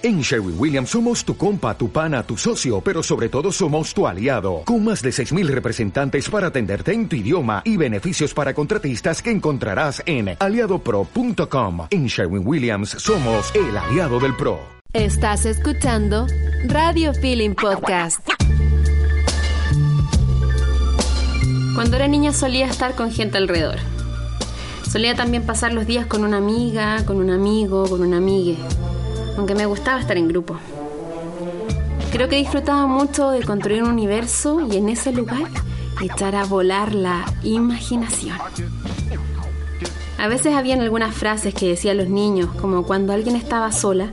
En Sherwin Williams somos tu compa, tu pana, tu socio, pero sobre todo somos tu aliado, con más de 6.000 representantes para atenderte en tu idioma y beneficios para contratistas que encontrarás en aliadopro.com. En Sherwin Williams somos el aliado del PRO. Estás escuchando Radio Feeling Podcast. Cuando era niña solía estar con gente alrededor. Solía también pasar los días con una amiga, con un amigo, con una amiga aunque me gustaba estar en grupo. Creo que disfrutaba mucho de construir un universo y en ese lugar echar a volar la imaginación. A veces habían algunas frases que decían los niños, como cuando alguien estaba sola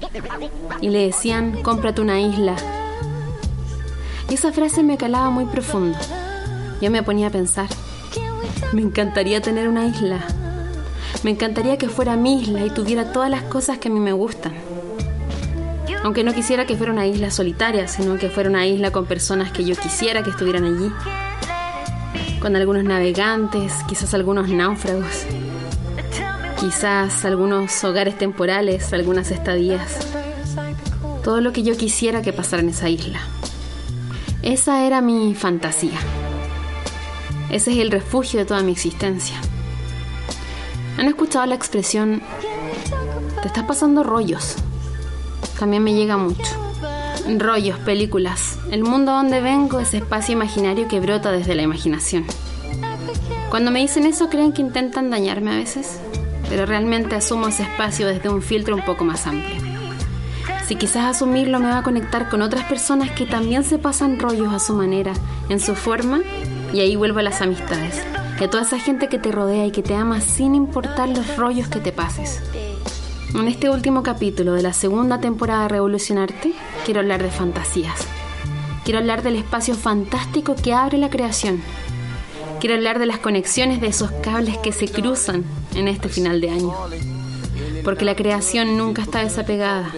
y le decían, cómprate una isla. Y esa frase me calaba muy profundo. Yo me ponía a pensar, me encantaría tener una isla. Me encantaría que fuera mi isla y tuviera todas las cosas que a mí me gustan. Aunque no quisiera que fuera una isla solitaria, sino que fuera una isla con personas que yo quisiera que estuvieran allí. Con algunos navegantes, quizás algunos náufragos, quizás algunos hogares temporales, algunas estadías. Todo lo que yo quisiera que pasara en esa isla. Esa era mi fantasía. Ese es el refugio de toda mi existencia. ¿Han escuchado la expresión, te estás pasando rollos? También me llega mucho. Rollos, películas. El mundo donde vengo es espacio imaginario que brota desde la imaginación. Cuando me dicen eso creen que intentan dañarme a veces, pero realmente asumo ese espacio desde un filtro un poco más amplio. Si quizás asumirlo me va a conectar con otras personas que también se pasan rollos a su manera, en su forma, y ahí vuelvo a las amistades, y a toda esa gente que te rodea y que te ama sin importar los rollos que te pases. En este último capítulo de la segunda temporada de Revolucionarte, quiero hablar de fantasías. Quiero hablar del espacio fantástico que abre la creación. Quiero hablar de las conexiones de esos cables que se cruzan en este final de año. Porque la creación nunca está desapegada.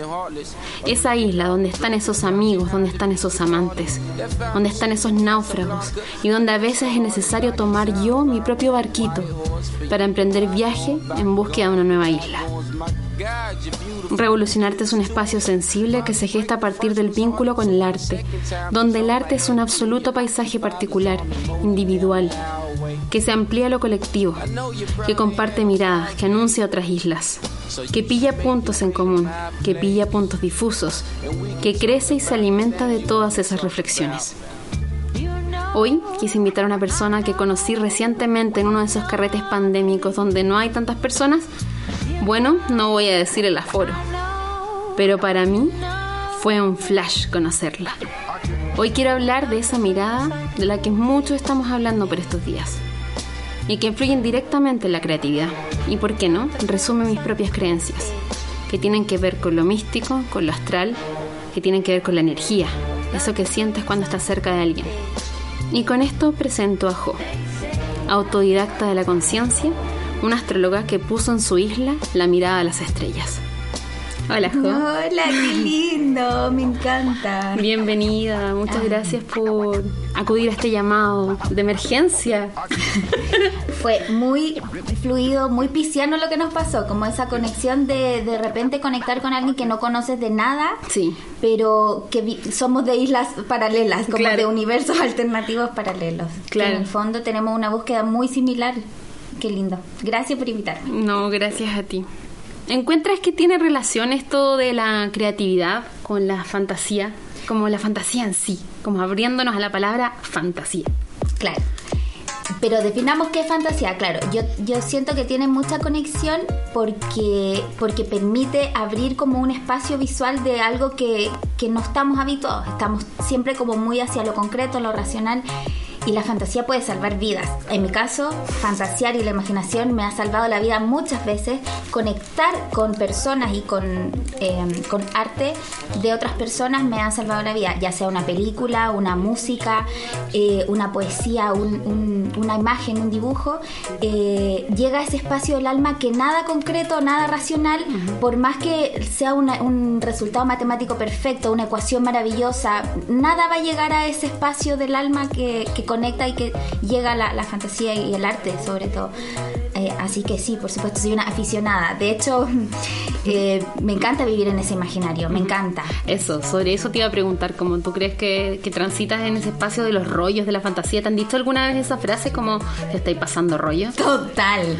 Esa isla donde están esos amigos, donde están esos amantes, donde están esos náufragos y donde a veces es necesario tomar yo mi propio barquito para emprender viaje en búsqueda de una nueva isla. Revolucionarte es un espacio sensible que se gesta a partir del vínculo con el arte, donde el arte es un absoluto paisaje particular, individual, que se amplía lo colectivo, que comparte miradas, que anuncia otras islas, que pilla puntos en común, que pilla puntos difusos, que crece y se alimenta de todas esas reflexiones. Hoy quise invitar a una persona que conocí recientemente en uno de esos carretes pandémicos donde no hay tantas personas, bueno, no voy a decir el aforo, pero para mí fue un flash conocerla. Hoy quiero hablar de esa mirada de la que mucho estamos hablando por estos días y que influyen directamente en la creatividad. Y por qué no, resume mis propias creencias, que tienen que ver con lo místico, con lo astral, que tienen que ver con la energía, eso que sientes cuando estás cerca de alguien. Y con esto presento a Jo, autodidacta de la conciencia una astróloga que puso en su isla la mirada a las estrellas. Hola, Jo. Hola, qué lindo, me encanta. Bienvenida, muchas gracias por acudir a este llamado de emergencia. Fue muy fluido, muy pisciano lo que nos pasó, como esa conexión de de repente conectar con alguien que no conoces de nada, Sí. pero que somos de islas paralelas, como Claro. de universos alternativos paralelos. Que Claro. en el fondo tenemos una búsqueda muy similar. Qué lindo. Gracias por invitarme. No, gracias a ti. ¿Encuentras que tiene relación esto de la creatividad con la fantasía? Como la fantasía en sí, como abriéndonos a la palabra fantasía. Claro. Pero definamos qué es fantasía. Claro, yo, yo siento que tiene mucha conexión porque, porque permite abrir como un espacio visual de algo que, que no estamos habituados. Estamos siempre como muy hacia lo concreto, lo racional. Y la fantasía puede salvar vidas. En mi caso, fantasear y la imaginación me ha salvado la vida muchas veces. Conectar con personas y con, eh, con arte de otras personas me ha salvado la vida. Ya sea una película, una música, eh, una poesía, un- un- una imagen, un dibujo. eh, llega a ese espacio del alma que nada concreto, nada racional, por más que sea una- un resultado matemático perfecto, una ecuación maravillosa, nada va a llegar a ese espacio del alma que, que conecta y que llega la, la fantasía y el arte, sobre todo. Eh, así que sí, por supuesto, soy una aficionada. De hecho, Eh, me encanta vivir en ese imaginario, me encanta. Eso, sobre eso te iba a preguntar, como tú crees que, que transitas en ese espacio de los rollos de la fantasía, ¿te han dicho alguna vez esa frase como te estáis pasando rollo? Total.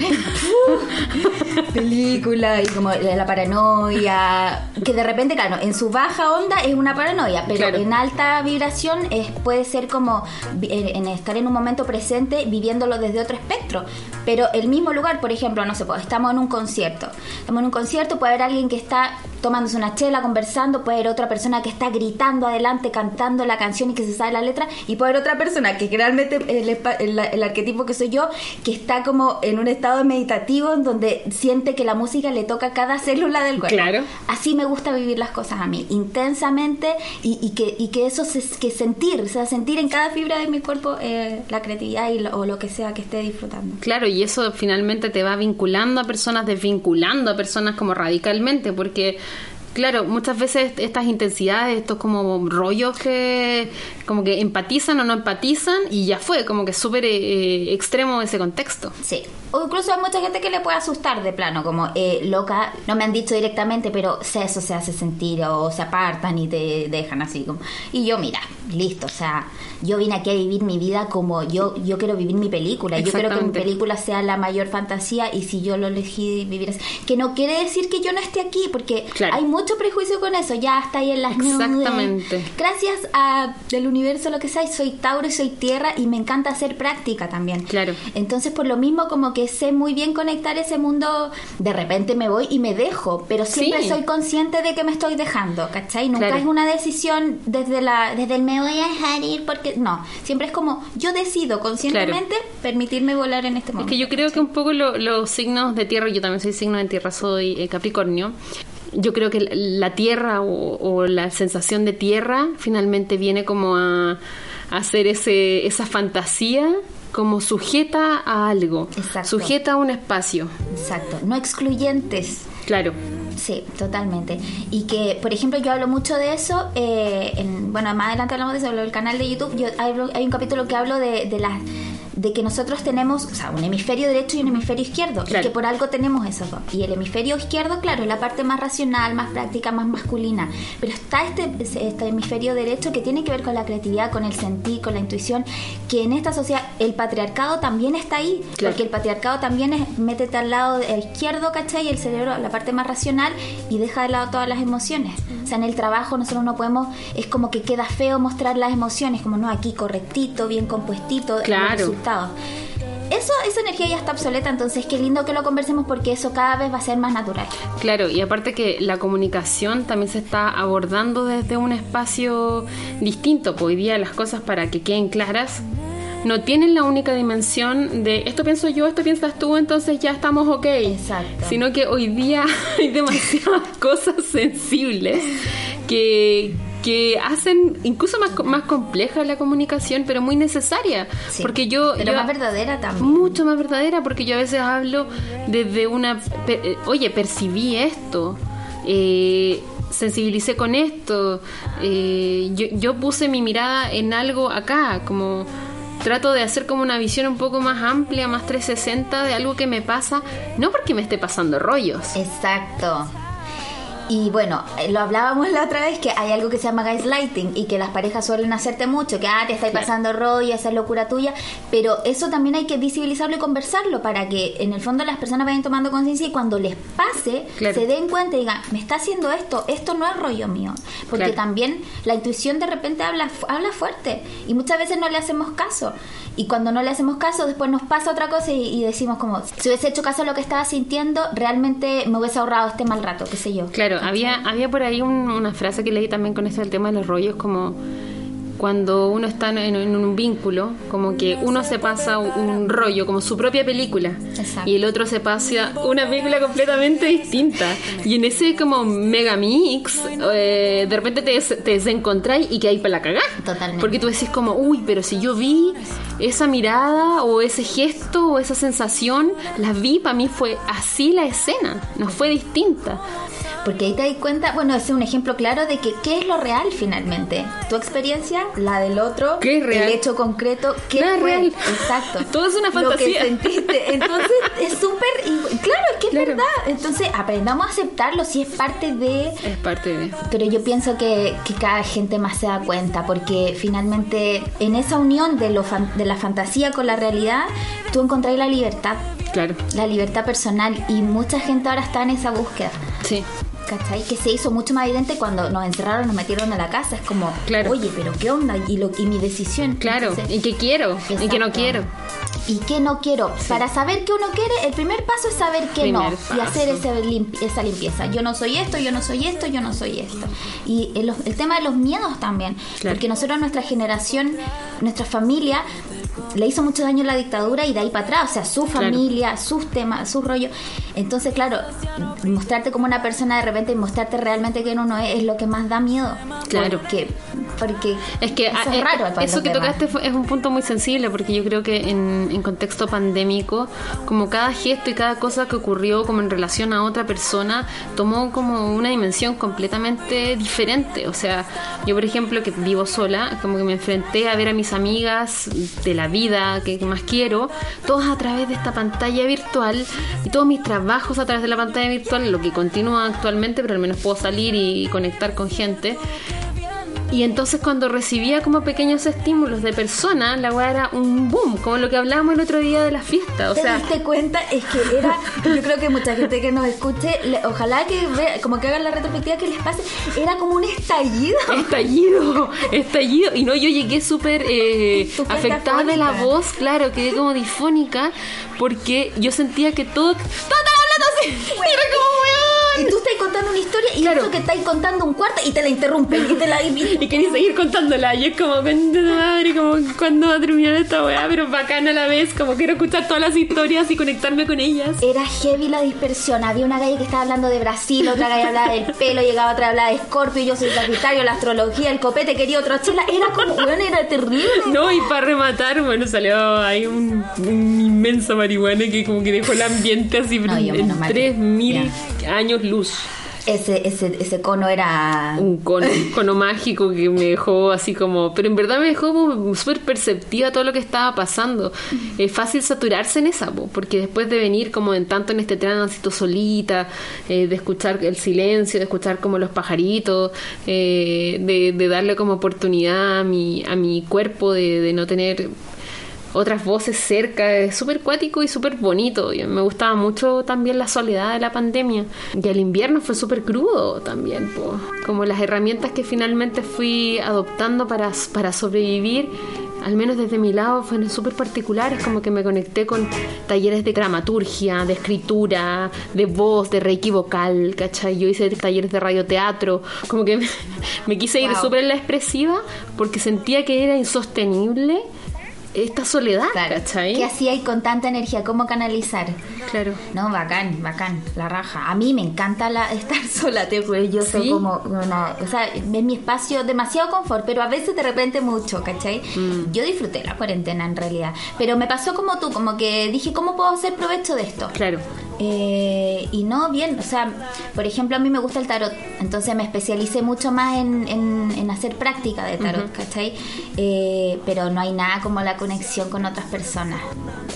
Película y como la paranoia, que de repente, claro, en su baja onda es una paranoia, pero en alta vibración es, puede ser como en, estar en un momento presente viviéndolo desde otro espectro. Pero el mismo lugar, por ejemplo, no sé, pues, estamos en un concierto. Estamos en un concierto, puede haber alguien que está tomándose una chela, conversando, puede haber otra persona que está gritando adelante, cantando la canción y que se sabe la letra, y puede haber otra persona que realmente el, el, arquetipo que soy yo, que está como en un estado meditativo en donde siente que la música le toca cada célula del cuerpo. Claro. Así me gusta vivir las cosas a mí, intensamente y, que, y que eso, se, que sentir, o sea, sentir en cada fibra de mi cuerpo eh, la creatividad y o lo que sea que esté disfrutando. Claro, y eso finalmente te va vinculando a personas, desvinculando a personas como radicalmente, porque Claro, muchas veces estas intensidades, estos como rollos que como que empatizan o no empatizan y ya fue, como que súper eh, extremo ese contexto. Sí, o incluso hay mucha gente que le puede asustar de plano, como eh, loca, no me han dicho directamente, pero eso se hace sentir o se apartan y te dejan así como... Y yo, mira, listo, o sea, yo vine aquí a vivir mi vida como yo yo quiero vivir mi película, yo quiero que mi película sea la mayor fantasía y si yo lo elegí vivir así, que no quiere decir que yo no esté aquí, porque hay mucho prejuicio con eso, ya está ahí en las Exactamente. Gracias a del universo lo que sea, soy Tauro y soy Tierra y me encanta hacer práctica también. Claro. Entonces, por lo mismo como que sé muy bien conectar ese mundo, de repente me voy y me dejo, pero siempre soy consciente de que me estoy dejando, ¿cachai? Nunca es una decisión desde, la, desde el me voy a dejar ir porque... No, siempre es como yo decido conscientemente permitirme volar en este momento. Es que yo creo que un poco los signos de tierra, yo también soy signo de tierra, soy eh, Capricornio, yo creo que la tierra o, la sensación de tierra finalmente viene como a, hacer ese, esa fantasía como sujeta a algo, sujeta a un espacio. Exacto, no excluyentes. Claro. Sí, totalmente. Y que, por ejemplo, yo hablo mucho de eso, eh, en, bueno, más adelante hablamos de eso, el canal de YouTube, yo hay un capítulo que hablo de, de las de que nosotros tenemos, o sea, un hemisferio derecho y un hemisferio izquierdo, y que por algo tenemos esos dos. Y el hemisferio izquierdo, claro, es la parte más racional, más práctica, más masculina, pero está este, este hemisferio derecho que tiene que ver con la creatividad, con el sentir, con la intuición, que en esta sociedad el patriarcado también está ahí, porque el patriarcado también es, métete al lado izquierdo, ¿cachai? Y el cerebro, la parte más racional, y deja de lado todas las emociones. O sea, en el trabajo nosotros no podemos, es como que queda feo mostrar las emociones, como no, aquí correctito, bien compuestito, claro. Eso, esa energía ya está obsoleta, entonces qué lindo que lo conversemos porque eso cada vez va a ser más natural. Claro, y aparte que la comunicación también se está abordando desde un espacio distinto. Pues hoy día las cosas para que queden claras no tienen la única dimensión de esto pienso yo, esto piensas tú, entonces ya estamos ok. Exacto. Sino que hoy día hay demasiadas cosas sensibles que, que hacen incluso más, más compleja la comunicación, pero muy necesaria. Porque yo. Pero más verdadera también. Mucho más verdadera, porque yo a veces hablo desde una. Eh, oye, percibí esto. Eh, sensibilicé con esto. Eh, yo, yo puse mi mirada en algo acá, como trato de hacer como una visión un poco más amplia, más 360 de algo que me pasa, no porque me esté pasando rollos. Exacto. Y bueno, eh, lo hablábamos la otra vez que hay algo que se llama gaslighting y que las parejas suelen hacerte mucho, que ah, te estáis pasando rollo, esa es locura tuya, pero eso también hay que visibilizarlo y conversarlo para que en el fondo las personas vayan tomando conciencia y cuando les pase se den cuenta y digan, me está haciendo esto, esto no es rollo mío, porque también la intuición de repente habla, habla fuerte y muchas veces no le hacemos caso y cuando no le hacemos caso después nos pasa otra cosa y, decimos como, si hubiese hecho caso a lo que estaba sintiendo, realmente me hubiese ahorrado este mal rato, qué sé yo. Claro, había, había por ahí una frase que leí también con eso del tema de los rollos, como cuando uno está en, un vínculo, como que uno se pasa un, rollo, como su propia película, y el otro se pasa una película completamente distinta. Y en ese como mega mix, eh, de repente te, te desencontráis y que hay para la cagar. Totalmente. Porque tú decís como, uy, pero si yo vi esa mirada o ese gesto o esa sensación, la vi, para mí fue así la escena, no fue distinta. Porque ahí te das cuenta, bueno, es un ejemplo claro de que qué es lo real finalmente. ¿Tu experiencia la del otro, ¿Qué es real? el hecho concreto, ¿qué Nada es real. Exacto. Todo es una Lo que fantasía. sentiste. Entonces, es súper. Claro, es que es Claro. verdad. Entonces, aprendamos a aceptarlo si es parte de. Es parte de... Pero yo pienso que, que cada gente más se da cuenta, porque finalmente en esa unión de, lo fan- de la fantasía con la realidad, tú encontrás la libertad, Claro. la libertad personal, y mucha gente ahora está en esa búsqueda. Sí. ¿Cachai? Que se hizo mucho más evidente cuando nos encerraron, nos metieron en la casa. Es como, Claro. oye, pero ¿qué onda? Y, lo, y mi decisión. Claro. Entonces, Y que quiero. Y que no quiero. ¿Y qué no quiero? Para saber qué uno quiere, el primer paso es saber qué no. Y hacer ese limp- esa limpieza. Yo no soy esto, yo no soy esto, yo no soy esto. Y el, el tema de los miedos también. Claro. Porque nosotros, nuestra generación, nuestra familia, le hizo mucho daño la dictadura y de ahí para atrás. O sea, su Claro. familia, sus temas, sus rollos. Entonces, claro, mostrarte como una persona de repente y mostrarte realmente quién uno es, es lo que más da miedo. Claro. Porque, porque Es que eso ah, es eh, raro eso que demás. tocaste fue- es un punto muy sensible porque yo creo que en, en contexto pandémico, como cada gesto y cada cosa que ocurrió como en relación a otra persona, tomó como una dimensión completamente diferente. O sea, yo por ejemplo que vivo sola, como que me enfrenté a ver a mis amigas de la vida que, que más quiero, todas a través de esta pantalla virtual y todos mis trabajos a través de la pantalla virtual, lo que continúa actualmente, pero al menos puedo salir y conectar con gente. Y entonces cuando recibía como pequeños estímulos de personas, la weá era un boom, como lo que hablábamos el otro día de la fiesta. O ¿Te sea, diste cuenta? Es que era, yo creo que mucha gente que nos escuche, le- ojalá que vea, como que hagan la retrospectiva que les pase, era como un estallido. estallido, estallido. Y no, yo llegué súper eh, afectada de la voz, claro, quedé como difónica, porque yo sentía que todo... ¡Todo estaba hablando así! Y era como. Y tú estás contando una historia y Claro. que estáis contando un cuarto y te la interrumpen y te la y- Y quería seguir contándola. Y es como, "Concha tu madre, como, ¿cuándo va a terminar esta weá? Pero bacana a la vez, como quiero escuchar todas las historias y conectarme con ellas. Era heavy la dispersión. Había una galla que estaba hablando de Brasil, otra galla hablaba del pelo, llegaba otra hablaba de Scorpio, yo soy Sagitario, la astrología, el copete quería otra chela. Era como, bueno, era terrible. No, y para rematar, bueno, salió ahí un, un inmenso marihuana que como que dejó el ambiente así No, en menos mal que- 3000 años luz. Ese, ese, ese cono era. Un cono, un cono mágico que me dejó así como... Pero en verdad me dejó súper perceptiva todo lo que estaba pasando. Es fácil saturarse en esa, po, porque después de venir como en tanto en este tránsito solita, eh, de escuchar el silencio, de escuchar como los pajaritos, eh, de, de darle como oportunidad a mi, a mi cuerpo de, de no tener otras voces cerca, es súper cuático y súper bonito. Y me gustaba mucho también la soledad de la pandemia. Y el invierno fue súper crudo también, po. como las herramientas que finalmente fui adoptando para, para sobrevivir. Al menos desde mi lado fueron súper particulares, como que me conecté con talleres de dramaturgia, de escritura, de voz, de reiki vocal, ¿cachai? Yo hice talleres de radioteatro, como que me, me quise ir Wow. súper en la expresiva porque sentía que era insostenible esta soledad, Claro. ¿cachai? ¿Qué hacía ahí con tanta energía? ¿Cómo canalizar? Claro. No, bacán, bacán, la raja. A mí me encanta la, estar sola, te juro. Yo soy ¿Sí? como una. O sea, es mi espacio, demasiado confort, pero a veces de repente mucho, ¿cachai? Mm. Yo disfruté la cuarentena en realidad. Pero me pasó como tú, como que dije, ¿cómo puedo hacer provecho de esto? Claro. Eh, y no, bien, o sea, por ejemplo, a mí me gusta el tarot, entonces me especialicé mucho más en, en- en hacer práctica de tarot, ¿cachai? Eh, pero no hay nada como la conexión con otras personas.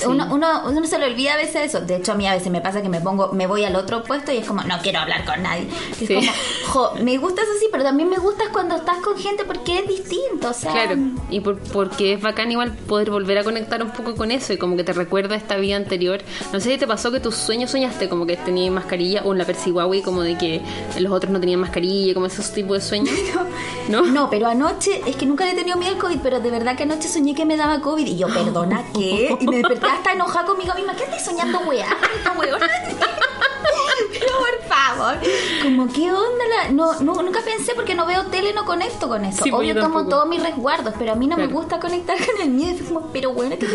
Uno, uno, uno se le olvida a veces eso, de hecho a mí a veces me pasa que me pongo, me voy al otro puesto y es como, no quiero hablar con nadie. Es Sí. como, jo, me gusta eso sí, pero también me gusta cuando estás con gente porque es distinto, o sea... Claro, y por- porque es bacán igual poder volver a conectar un poco con eso y como que te recuerda esta vida anterior. No sé si te pasó que tus sueños soñaste como que tenías mascarilla o en la persigüahui como de que los otros no tenían mascarilla, como esos tipos de sueños. ¿No? No, pero anoche, es que nunca le he tenido miedo al COVID, pero de verdad que anoche soñé que me daba COVID. Y yo, perdona, ¿qué? Y me desperté hasta enojada conmigo misma. ¿Qué estás soñando, weá? Pero por favor. Como, ¿qué onda? La... No, no, nunca pensé porque no veo tele, no conecto con eso. Sí, pues Obvio tomo todos mis resguardos, pero a mí no me gusta conectar con el miedo. Es como, pero bueno, ¿qué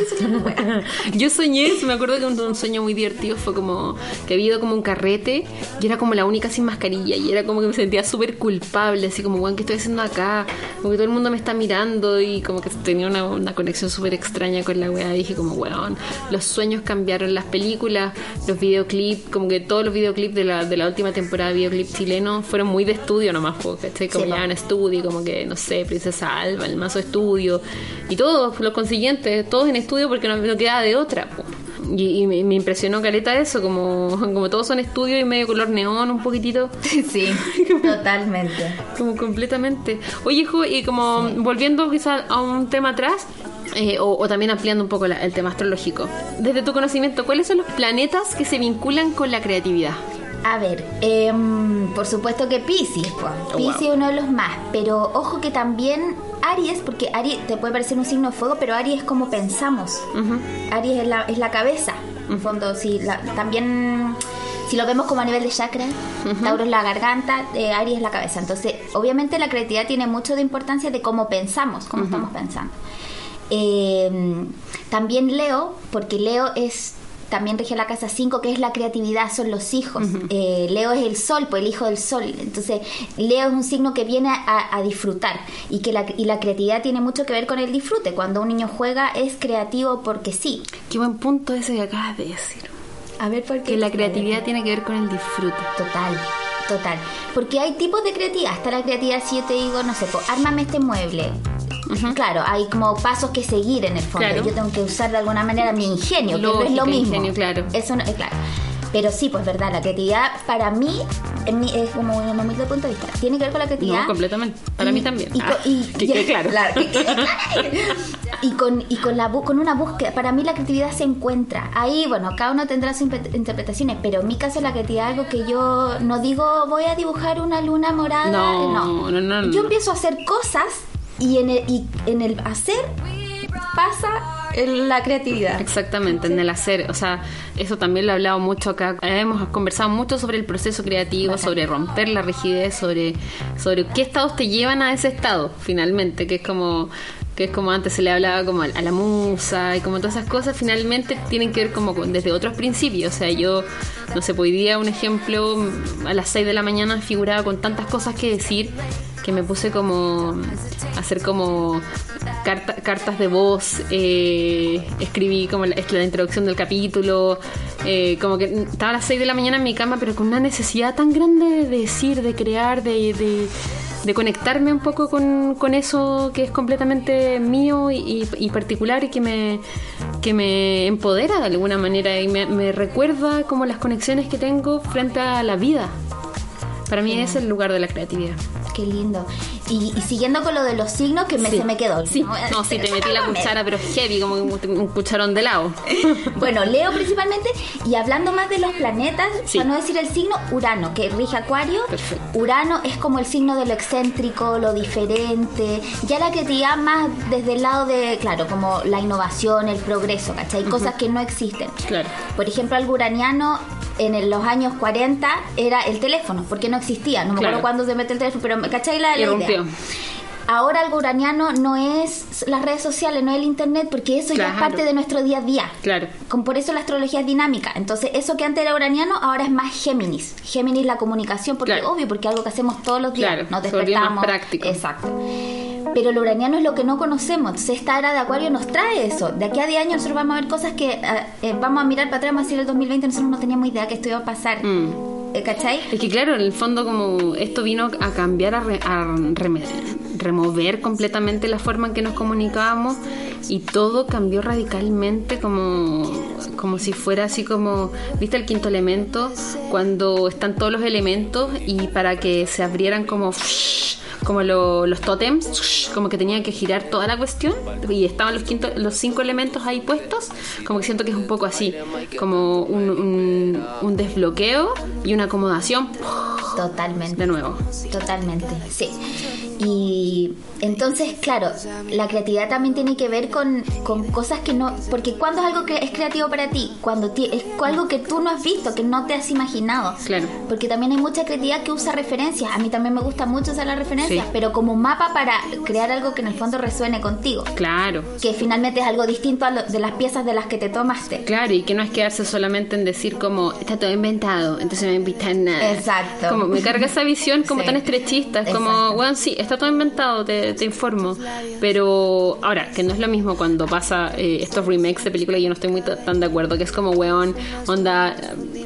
weá? Yo soñé, me acuerdo que un, un sueño muy divertido fue como que había ido como un carrete y era como la única sin mascarilla y era como que me sentía súper culpable, así como, weón, ¿qué estoy haciendo acá? Como que todo el mundo me está mirando y como que tenía una, una conexión súper extraña con la weá. Dije como, weón, los sueños cambiaron, las películas, los videoclips, como que todos los videoclips de la, de la última temporada de videoclip chileno fueron muy de estudio nomás, ¿cachai? Como Sí, ya en estudio, como que, no sé, Princesa Alba, el mazo estudio, y todos los consiguientes, todos en estudio porque no, no quedaba de otra, po. Y, y me, impresionó caleta eso, como, como todos son estudio y medio color neón, un poquitito. Sí, totalmente. Como completamente. Oye, Jo, y como volviendo quizás a un tema atrás, eh, o, o también ampliando un poco la- el tema astrológico. Desde tu conocimiento, ¿cuáles son los planetas que se vinculan con la creatividad? A ver, em, por supuesto que Pisces, pues. Oh, Pisces wow. es uno de los más, pero ojo que también Aries, porque Aries te puede parecer un signo de fuego, pero Aries es como pensamos. Aries es la, es la cabeza, en fondo, sí, la- también si lo vemos como a nivel de chakra, Tauro es la garganta, eh, Aries es la cabeza. Entonces, obviamente la creatividad tiene mucho de importancia de cómo pensamos, cómo estamos pensando. Eh, también Leo, porque Leo es también rige la casa 5, que es la creatividad, son los hijos. Eh, Leo es el sol, pues el hijo del sol. Entonces, Leo es un signo que viene a, a disfrutar y que la, y la creatividad tiene mucho que ver con el disfrute. Cuando un niño juega es creativo porque sí. Qué buen punto ese que acabas de decir. A ver, ¿por qué? Que la creatividad tiene que ver con el disfrute. Total, total. Porque hay tipos de creatividad. Está la creatividad si yo te digo, no sé, pues, ármame este mueble. Claro, hay como pasos que seguir en el fondo. Claro. Yo tengo que usar de alguna manera mi ingenio, que no es lo mismo. ingenio, claro. Eso no, es claro. Pero sí, pues verdad, la creatividad para mí, es como un humilde punto de vista, tiene que ver con la creatividad. No, completamente. Para Y- mí también. Y, Ah, con- y- que claro. que claro. y con, y con, la, con una búsqueda, para mí la creatividad se encuentra. Ahí, bueno, cada uno tendrá sus interpretaciones, pero en mi caso la creatividad es algo que yo no digo voy a dibujar una luna morada. No, no, no, no, no. Yo empiezo a hacer cosas y en el, y en el hacer pasa el- la creatividad. Exactamente, en el hacer. O sea, eso también lo he hablado mucho acá. Hemos conversado mucho sobre el proceso creativo, sobre romper la rigidez, sobre, sobre qué estados te llevan a ese estado, finalmente, que es como que es como antes se le hablaba como a a la musa y como todas esas cosas finalmente tienen que ver como con- desde otros principios o sea yo no sé pues hoy día un ejemplo a las 6 de la mañana figuraba con tantas cosas que decir que me puse como a hacer como carta- cartas de voz, eh, escribí como la, la introducción del capítulo, eh, como que estaba a las 6 de la mañana en mi cama, pero con una necesidad tan grande de decir, de crear, de, de, de conectarme un poco con, con eso que es completamente mío y, particular y que me, que me empodera de alguna manera y me recuerda como las conexiones que tengo frente a la vida. Para mí es el lugar de la creatividad. Qué lindo. Y, y siguiendo con lo de los signos, que me, Sí. se me quedó. Sí, no, sí, te metí la cuchara, pero heavy, como un, cucharón de helado. Bueno, Leo principalmente, y hablando más de los planetas, Sí. para no decir el signo, Urano, que rige Acuario. Perfecto. Urano es como el signo de lo excéntrico, lo diferente, ya la creatividad más desde el lado de, claro, como la innovación, el progreso, ¿cachai? Cosas que no existen. Claro. Por ejemplo, algo uraniano en el- los años 40 era el teléfono, porque no existía, no me Claro. acuerdo cuándo se mete el teléfono, pero ¿cachai la, la idea? Ahora algo uraniano no es las redes sociales, no es el internet, porque eso ya es parte de nuestro día a día. Claro. Con, por eso la astrología es dinámica. Entonces, eso que antes era uraniano, ahora es más Géminis. Géminis la comunicación, porque Claro. obvio, porque es algo que hacemos todos los días. Nos volvió más despertamos. práctico. Exacto. Pero lo uraniano es lo que no conocemos. Esta era de Acuario nos trae eso. De aquí a 10 años nosotros vamos a ver cosas que eh, eh, vamos a mirar para atrás, vamos a decir el 2020, nosotros no teníamos idea que esto iba a pasar. Eh, ¿Cachai? Es que claro, en el fondo como esto vino a cambiar, a, re- a remover completamente la forma en que nos comunicábamos y todo cambió radicalmente como, como si fuera así como, ¿viste el quinto elemento? Cuando están todos los elementos y para que se abrieran como... como lo- los tótems, como que tenían que girar toda la cuestión y estaban los, quinto, los cinco elementos ahí puestos, como que siento que es un poco así, como un, un- un desbloqueo y una acomodación Totalmente. de nuevo. Totalmente, sí. Y entonces, claro, la creatividad también tiene que ver con, con cosas que no... Porque cuando es algo que es creativo para ti, cuando ti- es algo que tú no has visto, que no te has imaginado. Claro. Porque también hay mucha creatividad que usa referencias. A mí también me gusta mucho usar las referencias, Sí. pero como mapa para crear algo que en el fondo resuene contigo. Claro. Que finalmente es algo distinto a lo- de las piezas de las que te tomaste. Claro, y que no es quedarse solamente en decir como está todo inventado, entonces no me invitan nada. Exacto. Como me carga esa visión como Sí. tan estrechista, es como, bueno, sí, está todo inventado, te, te informo. Pero ahora, que no es lo mismo cuando pasa eh, estos remakes de películas, yo no estoy muy tan de acuerdo, que es como, weón, onda,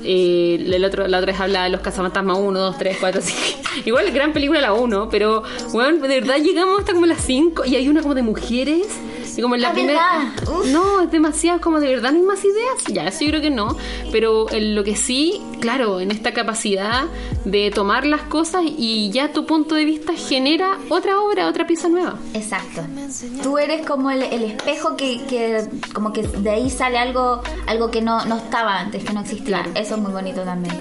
eh, el otro, la otra vez habla de los cazafantasmas 1, 2, 3, 4, 5. Igual gran película la 1, pero, weón, de verdad llegamos hasta como las 5 y hay una como de mujeres y como en la Ah, primera. No, es demasiado, como de verdad no hay más ideas. Ya, eso yo creo que no. Pero en lo que sí, claro, en esta capacidad de tomar las cosas y ya tu punto de vista genera otra obra, otra pieza nueva. Exacto. Tú eres como el, el espejo que, que como que de ahí sale algo algo que no, no estaba antes, que no existía. Claro. Eso es muy bonito también.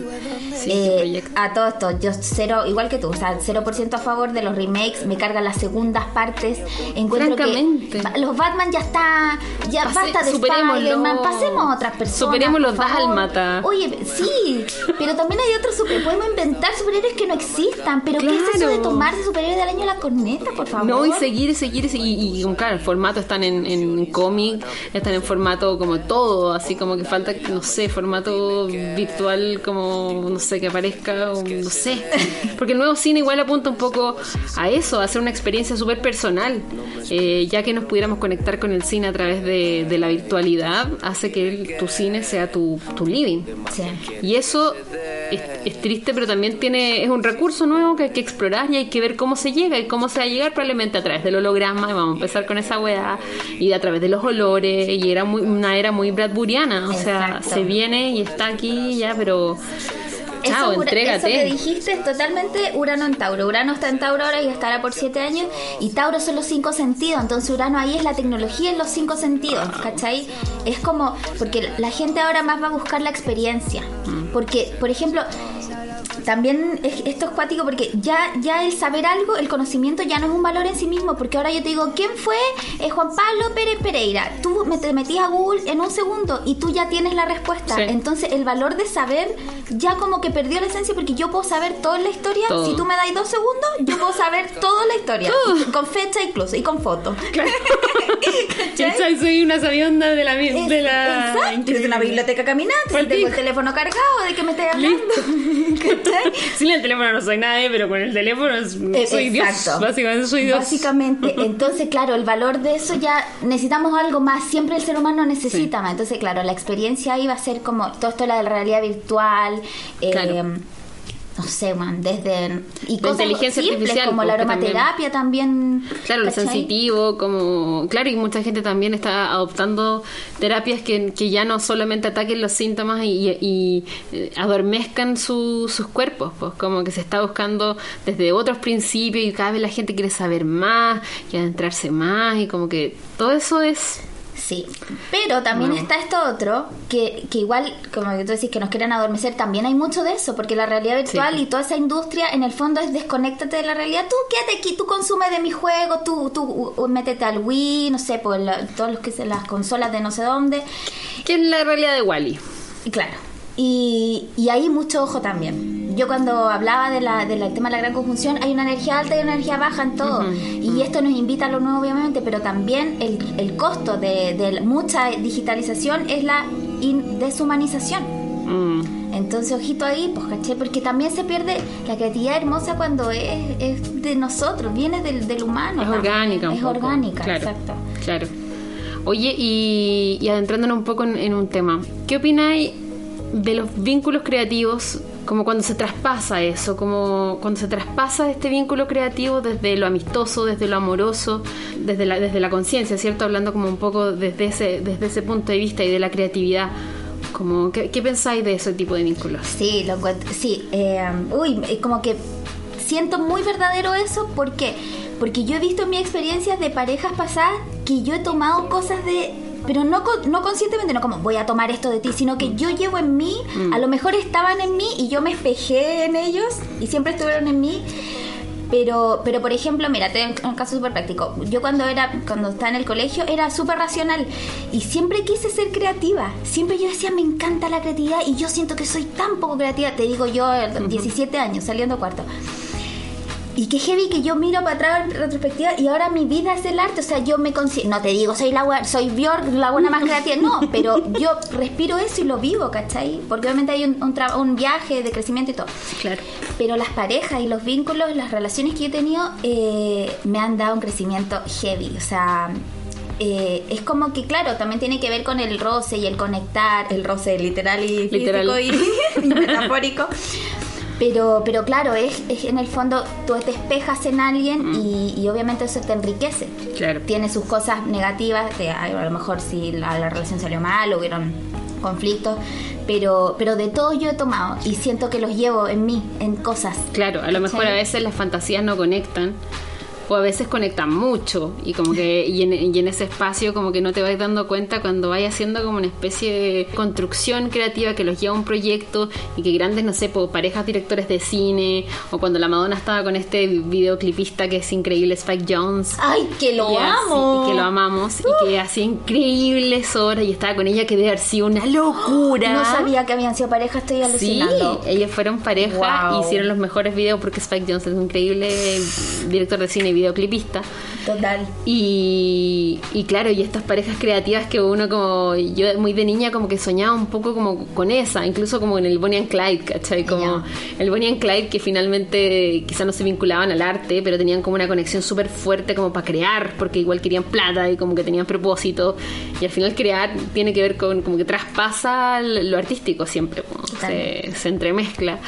Sí, Eh, a todo esto, yo cero, igual que tú, o sea, 0% a favor de los remakes, me cargan las segundas partes. Encuentro Francamente. que los Batman ya está, ya Pase- basta de. Spider-Man, pasemos a otras personas. Superemos los por favor. dálmata. Oye, sí, pero también hay otros super, podemos inventar superhéroes que no existan, pero ¿qué es eso Claro. de tomarse superhéroe del año la corneta, por favor? No, y seguir, seguir, seguir. Y, y, claro, el formato están en, en cómic, están en formato como todo, así como que falta, no sé, formato virtual, como, no sé, que aparezca, o no sé. Porque el nuevo cine igual apunta un poco a eso, a hacer una experiencia súper personal. Eh, ya que nos pudiéramos conectar con el cine a través de, de la virtualidad, hace que el- tu cine sea tu, tu living. Sí. Y eso es, es triste, pero también tiene es un recurso nuevo que hay que explorar y hay que ver cómo se llega y cómo se va a llegar probablemente a través del holograma. Y vamos a empezar con esa weá y a través de los olores. Y era muy, una era muy Bradburiana. O sea, Exacto. se viene y está aquí ya, pero. Chao, eso, entrégate. Eso que dijiste es totalmente Urano en Tauro. Urano está en Tauro ahora y estará por siete años. Y Tauro son los cinco sentidos. Entonces Urano ahí es la tecnología en los cinco sentidos. ¿Cachai? Es como. Porque la gente ahora más va a buscar la experiencia. Mm. Porque, por ejemplo. También es- esto es cuático porque ya, ya el saber algo, el conocimiento ya no es un valor en sí mismo, porque ahora yo te digo, ¿quién fue Eh, Juan Pablo Pérez Pereira? Tú me te metías a Google en un segundo y tú ya tienes la respuesta. Sí. Entonces el valor de saber ya como que perdió la esencia porque yo puedo saber toda la historia. Todo. Si tú me das dos segundos, yo puedo saber toda la historia. Con fecha incluso y con foto. ¿Cachai? Soy una sabionda de la, Es- de la Exacto, es una biblioteca caminante, tengo el teléfono cargado, ¿de qué me estoy hablando? Sin el teléfono no soy nadie, pero con el teléfono soy Dios. exacto. Básicamente soy Dios. Básicamente, entonces, claro, el valor de eso ya necesitamos algo más. Siempre el ser humano necesita más. Entonces, claro, la experiencia ahí va a ser como todo esto de la realidad virtual. eh, Claro. No sé, man, desde. Y La inteligencia artificial, como la también- aromaterapia también. Claro, sensitivo, como... Claro, y mucha gente también está adoptando terapias que, que ya no solamente ataquen los síntomas y, y, eh, adormezcan su- sus cuerpos, pues como que se está buscando desde otros principios y cada vez la gente quiere saber más y adentrarse más y como que todo eso es... Sí, pero también está esto otro, que, que igual, como que tú decís, que nos quieren adormecer, también hay mucho de eso, porque la realidad virtual Sí. y toda esa industria, en el fondo es desconéctate de la realidad, tú quédate aquí, tú consume de mi juego, tú, tú métete al Wii, no sé, por la- todos los que se las consolas de no sé dónde, que es la realidad de Wally? claro, y, y ahí mucho ojo también. Yo cuando hablaba de la, del tema de la gran conjunción, hay una energía alta y una energía baja en todo. Y esto nos invita a lo nuevo, obviamente, pero también el, el costo de, de mucha digitalización es la in- deshumanización. Mm. Entonces, ojito ahí, pues, ¿caché? Porque también se pierde la creatividad hermosa cuando es, es de nosotros, viene del, del humano. Es orgánica. un Es poco. orgánica, claro, exacto. Claro. Oye, y, y adentrándonos un poco en, en un tema, ¿qué opináis de los vínculos creativos? Como cuando se traspasa eso, como cuando se traspasa este vínculo creativo desde lo amistoso, desde lo amoroso, desde la, desde la conciencia, ¿cierto? Hablando como un poco desde ese, desde ese punto de vista y de la creatividad. Como, ¿qué, pensáis de ese tipo de vínculos? Sí, lo encuentro. Sí, eh, uy, eh, como que siento muy verdadero eso. ¿Por qué? Porque yo he visto en mi experiencia de parejas pasadas que yo he tomado cosas de. Pero no, no conscientemente, no como voy a tomar esto de ti, sino que yo llevo en mí, a lo mejor estaban en mí y yo me espejé en ellos y siempre estuvieron en mí. Pero, pero por ejemplo, mira, te un caso súper práctico. Yo cuando era, cuando estaba en el colegio era súper racional y siempre quise ser creativa. Siempre yo decía, me encanta la creatividad y yo siento que soy tan poco creativa. Te digo yo, 17 años, saliendo cuarto. Y qué heavy que yo miro para atrás en retrospectiva y ahora mi vida es el arte. O sea, yo me considero. No te digo, soy la soy Björk, la buena más creativa. No, pero yo respiro eso y lo vivo, ¿cachai? Porque obviamente hay un, un, un viaje de crecimiento y todo. Claro. Pero las parejas y los vínculos, las relaciones que yo he tenido, eh, me han dado un crecimiento heavy. O sea, eh, es como que, claro, también tiene que ver con el roce y el conectar, el roce literal y físico Literal. y, y metafórico. Pero, pero claro, es, es en el fondo tú te espejas en alguien y, y obviamente eso te enriquece. Claro. Tiene sus cosas negativas, de, a lo mejor si la, la relación salió mal, hubieron conflictos, pero, pero de todo yo he tomado y siento que los llevo en mí, en cosas. Claro, a lo mejor a veces las fantasías no conectan o a veces conectan mucho y como que y en, y en ese espacio como que no te vas dando cuenta cuando vayas haciendo como una especie de construcción creativa que los lleva a un proyecto y que grandes, no sé, parejas directores de cine o cuando la Madonna estaba con este videoclipista que es increíble, Spike Jones. ¡Ay, que lo Y amo! y que lo amamos y que hacía increíbles horas y estaba con ella que debe haber sido una locura. No sabía que habían sido pareja, estoy Sí, alucinando. ellos fueron pareja Wow. y hicieron los mejores videos porque Spike Jonze es un increíble director de cine y videoclipista. Total. Y, y claro, y estas parejas creativas que uno como, yo muy de niña como que soñaba un poco como con esa, incluso como en el Bonnie and Clyde, ¿cachai? Como el Bonnie and Clyde que finalmente quizás no se vinculaban al arte, pero tenían como una conexión súper fuerte como para crear, porque igual querían plata y como que tenían propósito. Y al final crear tiene que ver con como que traspasa lo artístico siempre, como se, entremezcla.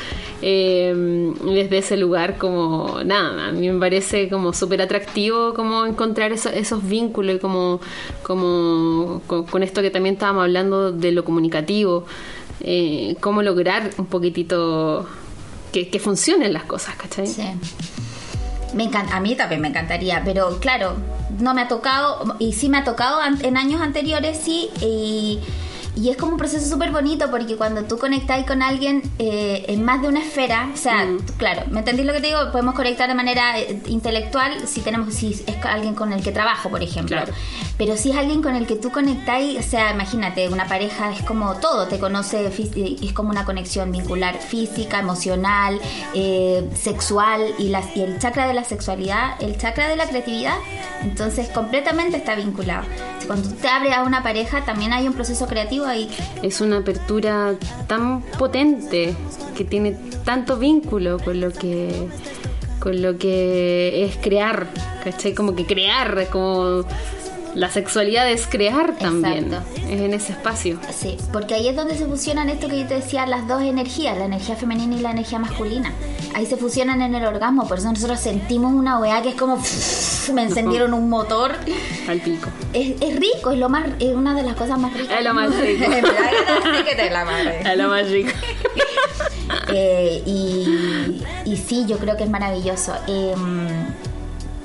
Eh, desde ese lugar como nada, a mí me parece como súper atractivo como encontrar eso- esos vínculos y como, con, esto que también estábamos hablando de lo comunicativo, eh, cómo lograr un poquitito que, que funcionen las cosas, ¿cachai? Sí. Me encanta, a mí también me encantaría, pero claro, no me ha tocado, y sí me ha tocado en años anteriores, sí, y, y es como un proceso súper bonito porque cuando tú conectas con alguien eh, en más de una esfera, o sea, claro, ¿me entendís lo que te digo? Podemos conectar de manera eh, intelectual si tenemos, si es alguien con el que trabajo, por ejemplo. Claro. Pero si es alguien con el que tú conectáis, o sea, imagínate, una pareja es como todo, te conoce, es como una conexión vincular física, emocional, eh, sexual y, las, y el chakra de la sexualidad, el chakra de la creatividad, entonces completamente está vinculado. Cuando te abres a una pareja también hay un proceso creativo Es una apertura tan potente que tiene tanto vínculo con lo que con lo que es crear, ¿cachai? Como que crear, como la sexualidad es crear también, Exacto. es en ese espacio. Sí, porque ahí es donde se fusionan esto que yo te decía, las dos energías, la energía femenina y la energía masculina. Ahí se fusionan en el orgasmo, por eso nosotros sentimos una weá que es como me encendieron un motor. Al pico. Es, es rico, es lo más es una de las cosas más ricas. Es lo más rico. A lo más rico. Eh, y, y sí, yo creo que es maravilloso. Eh,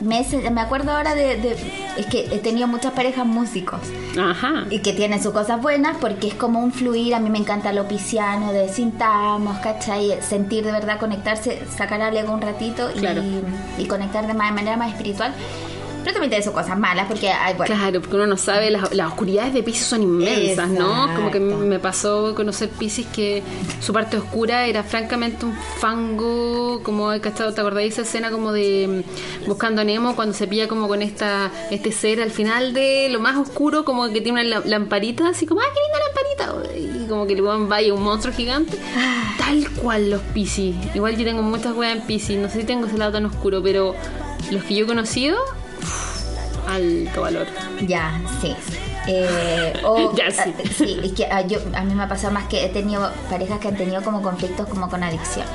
me, me acuerdo ahora de, de- Es que he tenido muchas parejas músicos. Ajá. Y que tienen sus cosas buenas porque es como un fluir. A mí me encanta lo pisciano, de sintamos, ¿cachai? Sentir de verdad, conectarse, sacar al ego un ratito y, Claro. y conectar de ma- manera más espiritual. Pero también tiene sus cosas malas porque, ay, bueno, Claro, porque uno no sabe, las, las oscuridades de Pisces son inmensas, ¿no? Como que Exacto. me pasó conocer Pisces que su parte oscura era francamente un fango, como ¿te acordás de esa escena como de mm, Buscando a Nemo cuando se pilla como con esta este ser al final de lo más oscuro, como que tiene una la- lamparita, así como, ¡ah, qué linda lamparita! Y como que el weón va y es un monstruo gigante. Tal cual los Pisces. Igual yo tengo muchas weas en Pisces, no sé si tengo ese lado tan oscuro, pero los que yo he conocido, alto valor. ya, sí. Eh, o, Ya, sí. ah, sí, es que ah, yo, a mí me ha pasado más que he tenido parejas que han tenido como conflictos como con adicción.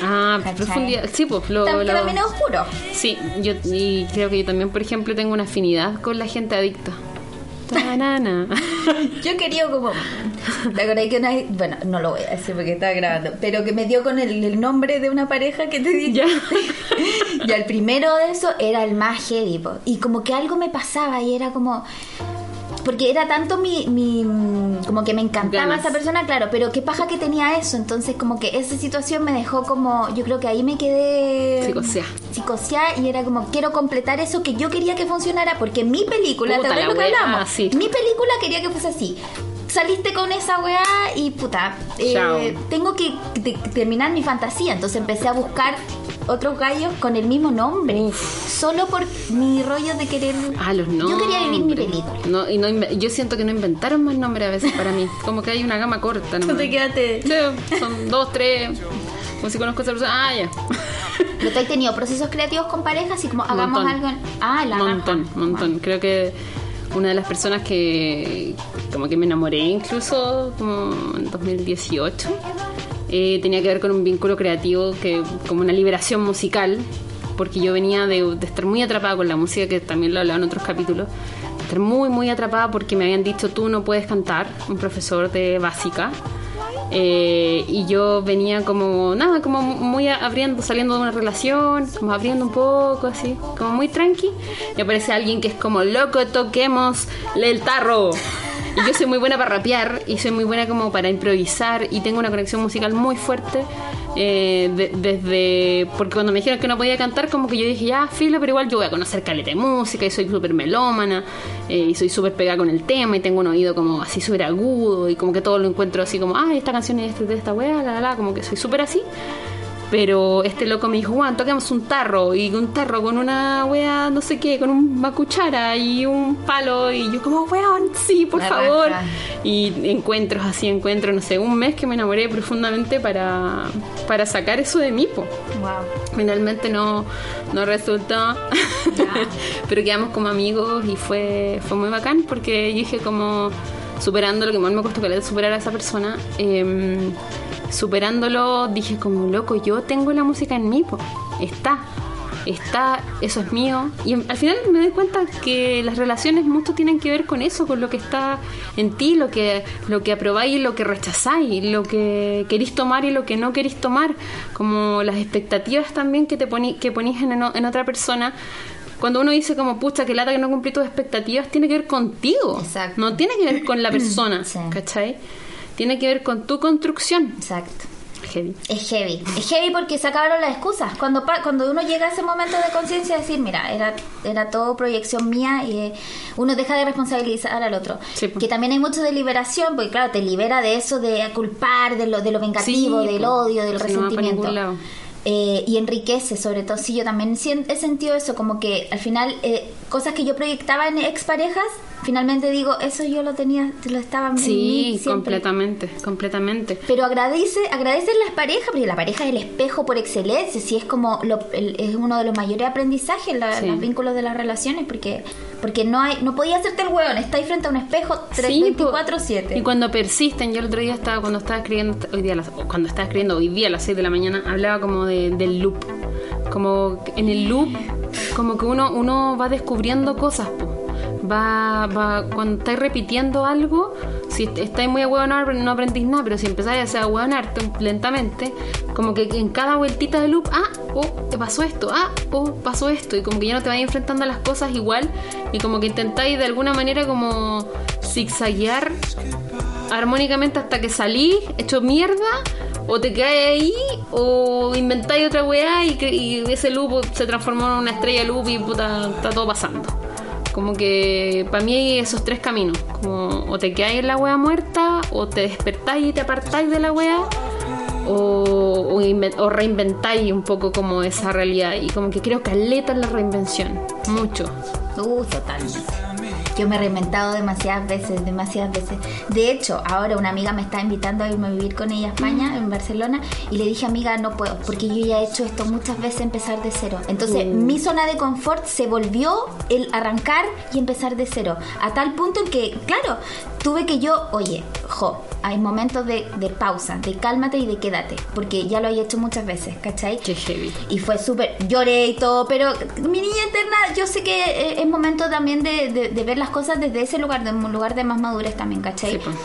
Ah, ¿Cachai? profundidad. Sí, pues lo, Tam- que lo- también es oscuro. Sí, yo y creo que yo también, por ejemplo, tengo una afinidad con la gente adicta. Tanana. Yo quería como... ¿Te acordás que una vez- Bueno, no lo voy a decir porque estaba grabando, pero que me dio con el, el nombre de una pareja que te dije. Ya. y el primero de eso era el más heavy, po. Y como que algo me pasaba y era como... Porque era tanto mi, mi como que me encantaba Ganas. esa persona, claro, pero qué paja que tenía eso, entonces como que esa situación me dejó como, yo creo que ahí me quedé Psicoseá. psicoseá y era como quiero completar eso que yo quería que funcionara porque mi película, Puta ¿te acuerdas la lo que wea, hablamos? sí. Mi película quería que fuese así. Saliste con esa weá y puta, eh, tengo que terminar mi fantasía. Entonces empecé a buscar otros gallos con el mismo nombre. Solo por mi rollo de querer. Ah, los nombres. Yo quería vivir mi película. No, y no, yo siento que no inventaron más nombres a veces para mí. Como que hay una gama corta. Tú nomás. te quedaste. Sí, son dos, tres. Como si conozco a esa persona. Ah, ya. ¿Pero tú has tenido procesos creativos con parejas? Así como hagamos montón. algo. en- Ah, la montón, montón. Creo que una de las personas que como que me enamoré incluso como en 2018 eh, tenía que ver con un vínculo creativo que como una liberación musical porque yo venía de, de estar muy atrapada con la música que también lo he hablado en otros capítulos estar muy muy atrapada porque me habían dicho tú no puedes cantar un profesor de básica eh, y yo venía como, nada, como muy abriendo, saliendo de una relación, como abriendo un poco, así, como muy tranqui. Y aparece alguien que es como, loco, toquemos el tarro. Yo soy muy buena para rapear y soy muy buena como para improvisar y tengo una conexión musical muy fuerte. eh, de- desde porque cuando me dijeron que no podía cantar como que yo dije ya filo pero igual yo voy a conocer caleta de música y soy súper melómana eh, y soy súper pegada con el tema y tengo un oído como así súper agudo y como que todo lo encuentro así como ay esta canción es de esta wea la la la como que soy súper así pero este loco me dijo, Juan, toquemos un tarro y un tarro con una wea, no sé qué, con una cuchara y un palo y yo como, weón, sí, por La favor. raja. Y encuentros así, encuentros, no sé, un mes que me enamoré profundamente para, para sacar eso de mí, po. Wow. Finalmente no, no resultó, pero quedamos como amigos y fue, fue muy bacán porque yo dije como superando lo que más me costó que era superar a esa persona, em, superándolo dije como loco, yo tengo la música en mí, po. está, está, eso es mío. Y al final me doy cuenta que las relaciones mucho tienen que ver con eso, con lo que está en ti, lo que, lo que aprobáis y lo que rechazáis, lo que queréis tomar y lo que no queréis tomar, como las expectativas también que te poní, que ponís en, en otra persona. Cuando uno dice como, pucha, que lata que no cumplí tus expectativas, tiene que ver contigo. Exacto. No tiene que ver con la persona, Sí. ¿cachai? Tiene que ver con tu construcción. Exacto. Heavy. Es heavy. Es heavy porque se acabaron las excusas. Cuando, pa- cuando uno llega a ese momento de conciencia, decir, mira, era, era todo proyección mía y eh, uno deja de responsabilizar al otro. Sí. Que también hay mucho de liberación, porque claro, te libera de eso de culpar, de lo, de lo vengativo, Sí, del po. odio, del no resentimiento. lado. Eh, y enriquece, sobre todo. Sí, yo también he sentido eso, como que al final, eh, cosas que yo proyectaba en exparejas, finalmente digo, eso yo lo tenía, lo estaba en mí Sí, completamente, completamente. Pero agradece, agradecen las parejas, porque la pareja es el espejo por excelencia, si es como lo- el- es uno de los mayores aprendizajes, la- Sí. los vínculos de las relaciones, porque porque no hay no podía hacerte el hueón, estáis frente a un espejo tres- Sí, po. 24/7. Y cuando persisten, yo el otro día estaba, cuando estaba escribiendo, hoy día, a las- cuando estaba escribiendo hoy día a las 6 de la mañana, hablaba como de, del loop. Como en el loop, como que uno, uno va descubriendo cosas, po. Va, va, cuando estáis repitiendo algo, si est- estáis muy ahueonados no aprendís nada, pero si empezáis a ahueonarte lentamente, como que en cada vueltita de loop, ah, oh, te pasó esto, ah, oh, pasó esto, y como que ya no te vais enfrentando a las cosas igual, y como que intentáis de alguna manera como zigzaguear armónicamente hasta que salís hecho mierda o te caes ahí o inventáis otra weá y, y ese loop se transformó en una estrella loop y puta, está todo pasando. Como que para mí hay esos tres caminos. Como o te quedáis en la weá muerta o te despertáis y te apartáis de la weá o, o, inven- o reinventáis un poco como esa realidad. Y como que creo que aleta la reinvención. Mucho. Uh, totalmente. Yo me he reinventado demasiadas veces, demasiadas veces. De hecho, ahora una amiga me está invitando a irme a vivir con ella a España, en Barcelona, y le dije, amiga, no puedo, porque yo ya he hecho esto muchas veces, empezar de cero. Entonces, mi zona de confort se volvió el arrancar y empezar de cero. A tal punto en que, claro, tuve que yo, oye, jo, hay momentos de, de pausa, de cálmate y de quédate, porque ya lo he hecho muchas veces, ¿cachai? Qué heavy. Y fue súper, lloré y todo, pero mi niña eterna, yo sé que eh, es momento también de, de- de ver las cosas desde ese lugar, de un lugar de más madurez también, ¿cachai? Sí, pues.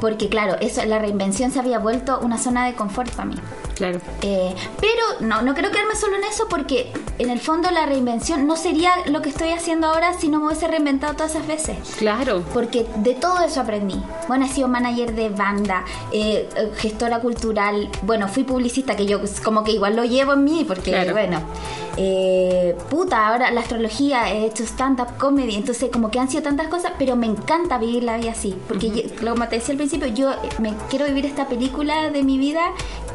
Porque claro, eso, la reinvención se había vuelto una zona de confort para mí. Claro. Eh, pero no, no quiero quedarme solo en eso porque en el fondo la reinvención no sería lo que estoy haciendo ahora si no me hubiese reinventado todas esas veces. Claro. Porque de todo eso aprendí. Bueno, he sido manager de banda, eh, eh, gestora cultural. Bueno, fui publicista, que yo como que igual lo llevo en mí, porque Claro. bueno. eh, puta, ahora la astrología, he hecho stand-up comedy, entonces como que han sido tantas cosas, pero me encanta vivir la vida así. Porque yo- como te decía al principio, yo me quiero vivir esta película de mi vida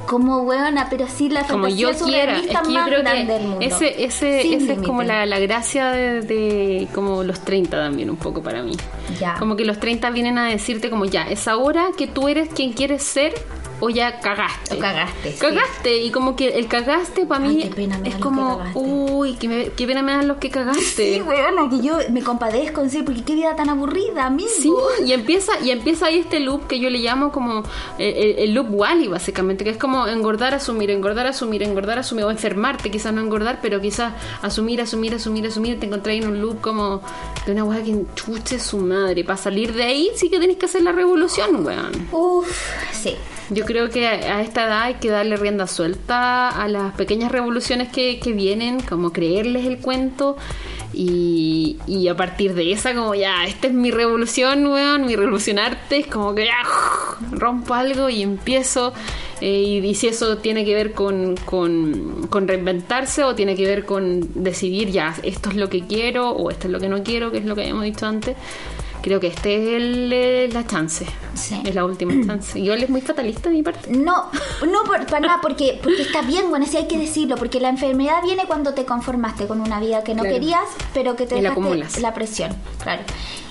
como buena, pero sí la como fantasía yo quiera. Es que yo más creo grande que del mundo. ese, ese, Sin ese es como la, la gracia de, de como los 30 también, un poco para mí. Ya. Como que los 30 vienen a decirte como ya, es ahora que tú eres quien quieres ser o ya cagaste. O cagaste, sí. Cagaste. Y como que el cagaste para Ay, mí qué pena me es como, que uy, qué, me- qué pena me dan los que cagaste. Sí, weona, que yo me compadezco en serio, porque qué vida tan aburrida, amigo. Sí, y empieza, y empieza ahí este loop que yo le llamo como eh, el, el loop Wally, básicamente, que es como engordar, asumir, engordar, asumir, engordar, asumir, o enfermarte, quizás no engordar, pero quizás asumir, asumir, asumir, asumir, y te encontrás en un loop como de una weá que chuche su madre. Para salir de ahí sí que tenés que hacer la revolución, weón. Uf, sí. Yo creo que a esta edad hay que darle rienda suelta a las pequeñas revoluciones que, que vienen, como creerles el cuento y, a partir de esa como ya, esta es mi revolución, weón, mi revolucionarte, es como que ya rompo algo y empiezo eh, y, si eso tiene que ver con, con, con reinventarse o tiene que ver con decidir ya, esto es lo que quiero o esto es lo que no quiero, que es lo que habíamos dicho antes. Creo que este es el, la chance. Sí. Es la última chance. Yo él es muy fatalista de mi parte. No, no por- para nada, porque, porque está bien, bueno, sí hay que decirlo, porque la enfermedad viene cuando te conformaste con una vida que no Claro. querías, pero que te Y la dejaste acumulas. la presión, claro.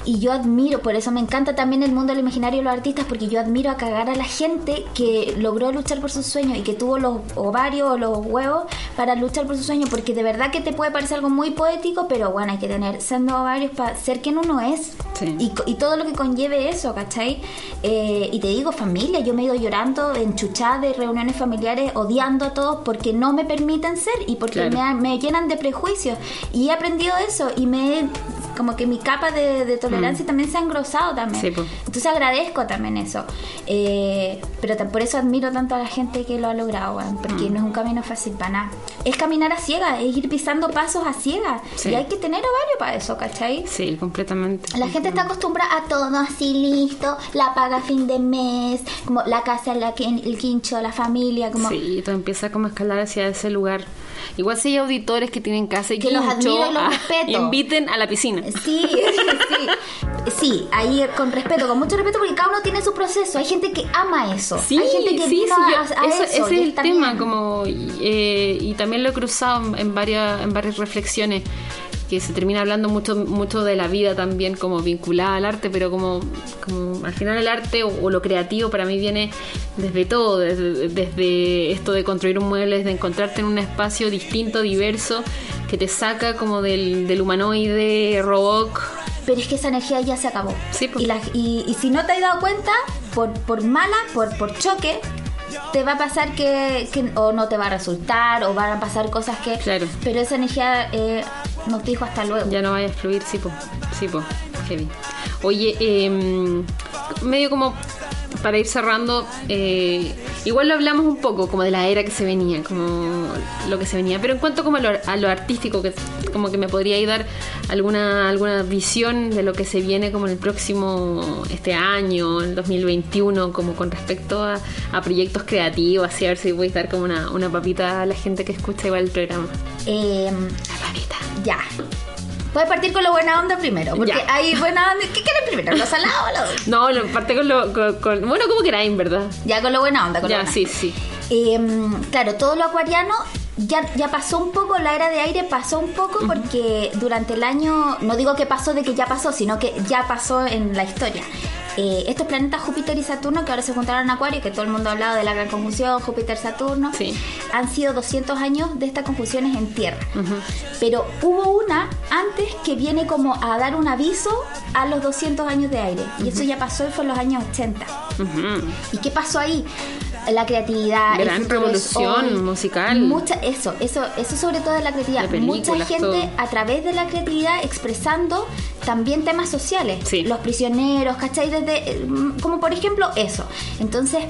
Y yo admiro, por eso me encanta también el mundo del imaginario y los artistas, porque yo admiro a cagar a la gente que logró luchar por sus sueños y que tuvo los ovarios o los huevos para luchar por sus sueños, porque de verdad que te puede parecer algo muy poético, pero bueno, hay que tener siendo ovarios para ser quien uno es. Sí. Y, y todo lo que conlleve eso, ¿cachai? Eh, y te digo, familia, yo me he ido llorando en chuchadas de reuniones familiares, odiando a todos porque no me permiten ser y porque Claro. me, me llenan de prejuicios. Y he aprendido eso y me como que mi capa de, de tolerancia también se ha engrosado también. Mm. Sí. Entonces agradezco también eso. Eh, pero por eso admiro tanto a la gente que lo ha logrado, weón, Mm. porque no es un camino fácil para nada. Es caminar a ciegas, es ir pisando pasos a ciegas. Sí. Y hay que tener ovario para eso, ¿cachai? Sí, completamente. La gente está acostumbrada a todo así listo, la paga a fin de mes, como la casa, la, el quincho, la familia, como Sí, todo empieza como a escalar hacia ese lugar. Igual si hay auditores que tienen casa y Que los admiro y los ah, respeto. inviten a la piscina. Sí, sí. Sí, ahí con respeto, con mucho respeto, porque cada uno tiene su proceso. Hay gente que ama eso. Sí, Hay gente que sí, sí, a, yo- a eso- eso. ese es el tema, bien. como eh, y también lo he cruzado en varias, en varias reflexiones que se termina hablando mucho, mucho de la vida también como vinculada al arte, pero como, como al final el arte o, o lo creativo para mí viene desde todo, desde, desde esto de construir un mueble, de encontrarte en un espacio distinto, diverso, que te saca como del, del humanoide robot. Pero es que esa energía ya se acabó. Sí, pues. y, la- y- y si no te has dado cuenta, por, por mala, por, por choque, te va a pasar que, que o no te va a resultar, o van a pasar cosas que... Claro. Pero esa energía eh, nos dijo hasta luego. Ya no vaya a fluir, sí, po. Sí, po. Heavy. Oye, eh, medio como para ir cerrando, eh, igual lo hablamos un poco como de la era que se venía, como lo que se venía, pero en cuanto como a lo, a lo artístico, que como que me podría dar alguna, alguna visión de lo que se viene como en el próximo, este año, el 2021, como con respecto a, a proyectos creativos, así a ver si voy a dar como una, una papita a la gente que escucha igual el programa. Eh, La papita. ya. Puedes partir con lo buena onda primero, porque Ya. hay buena onda. ¿Qué quieres primero? ¿Lo salado o lo dulce? No, lo parte con lo. Con, con- bueno, como queráis, ¿verdad? Ya con lo buena onda. Con lo Ya, buena sí, sí. Eh, claro, todo lo acuariano ya, ya pasó un poco, la era de aire pasó un poco porque durante el año, no digo que pasó de que ya pasó, sino que ya pasó en la historia. Eh, estos planetas Júpiter y Saturno que ahora se juntaron en Acuario, que todo el mundo ha hablado de la gran conjunción Júpiter-Saturno, Sí. han sido 200 años de estas conjunciones en Tierra. Pero hubo una antes que viene como a dar un aviso a los 200 años de aire. Y eso ya pasó y fue en los años 80. Ujú. ¿Y qué pasó ahí? La creatividad, Gran revolución hoy. musical. Mucha, eso, eso, eso sobre todo de la creatividad. Mucha gente todo. a través de la creatividad expresando también temas sociales. Sí. Los prisioneros, ¿cachai? Desde, eh, como por ejemplo eso. Entonces,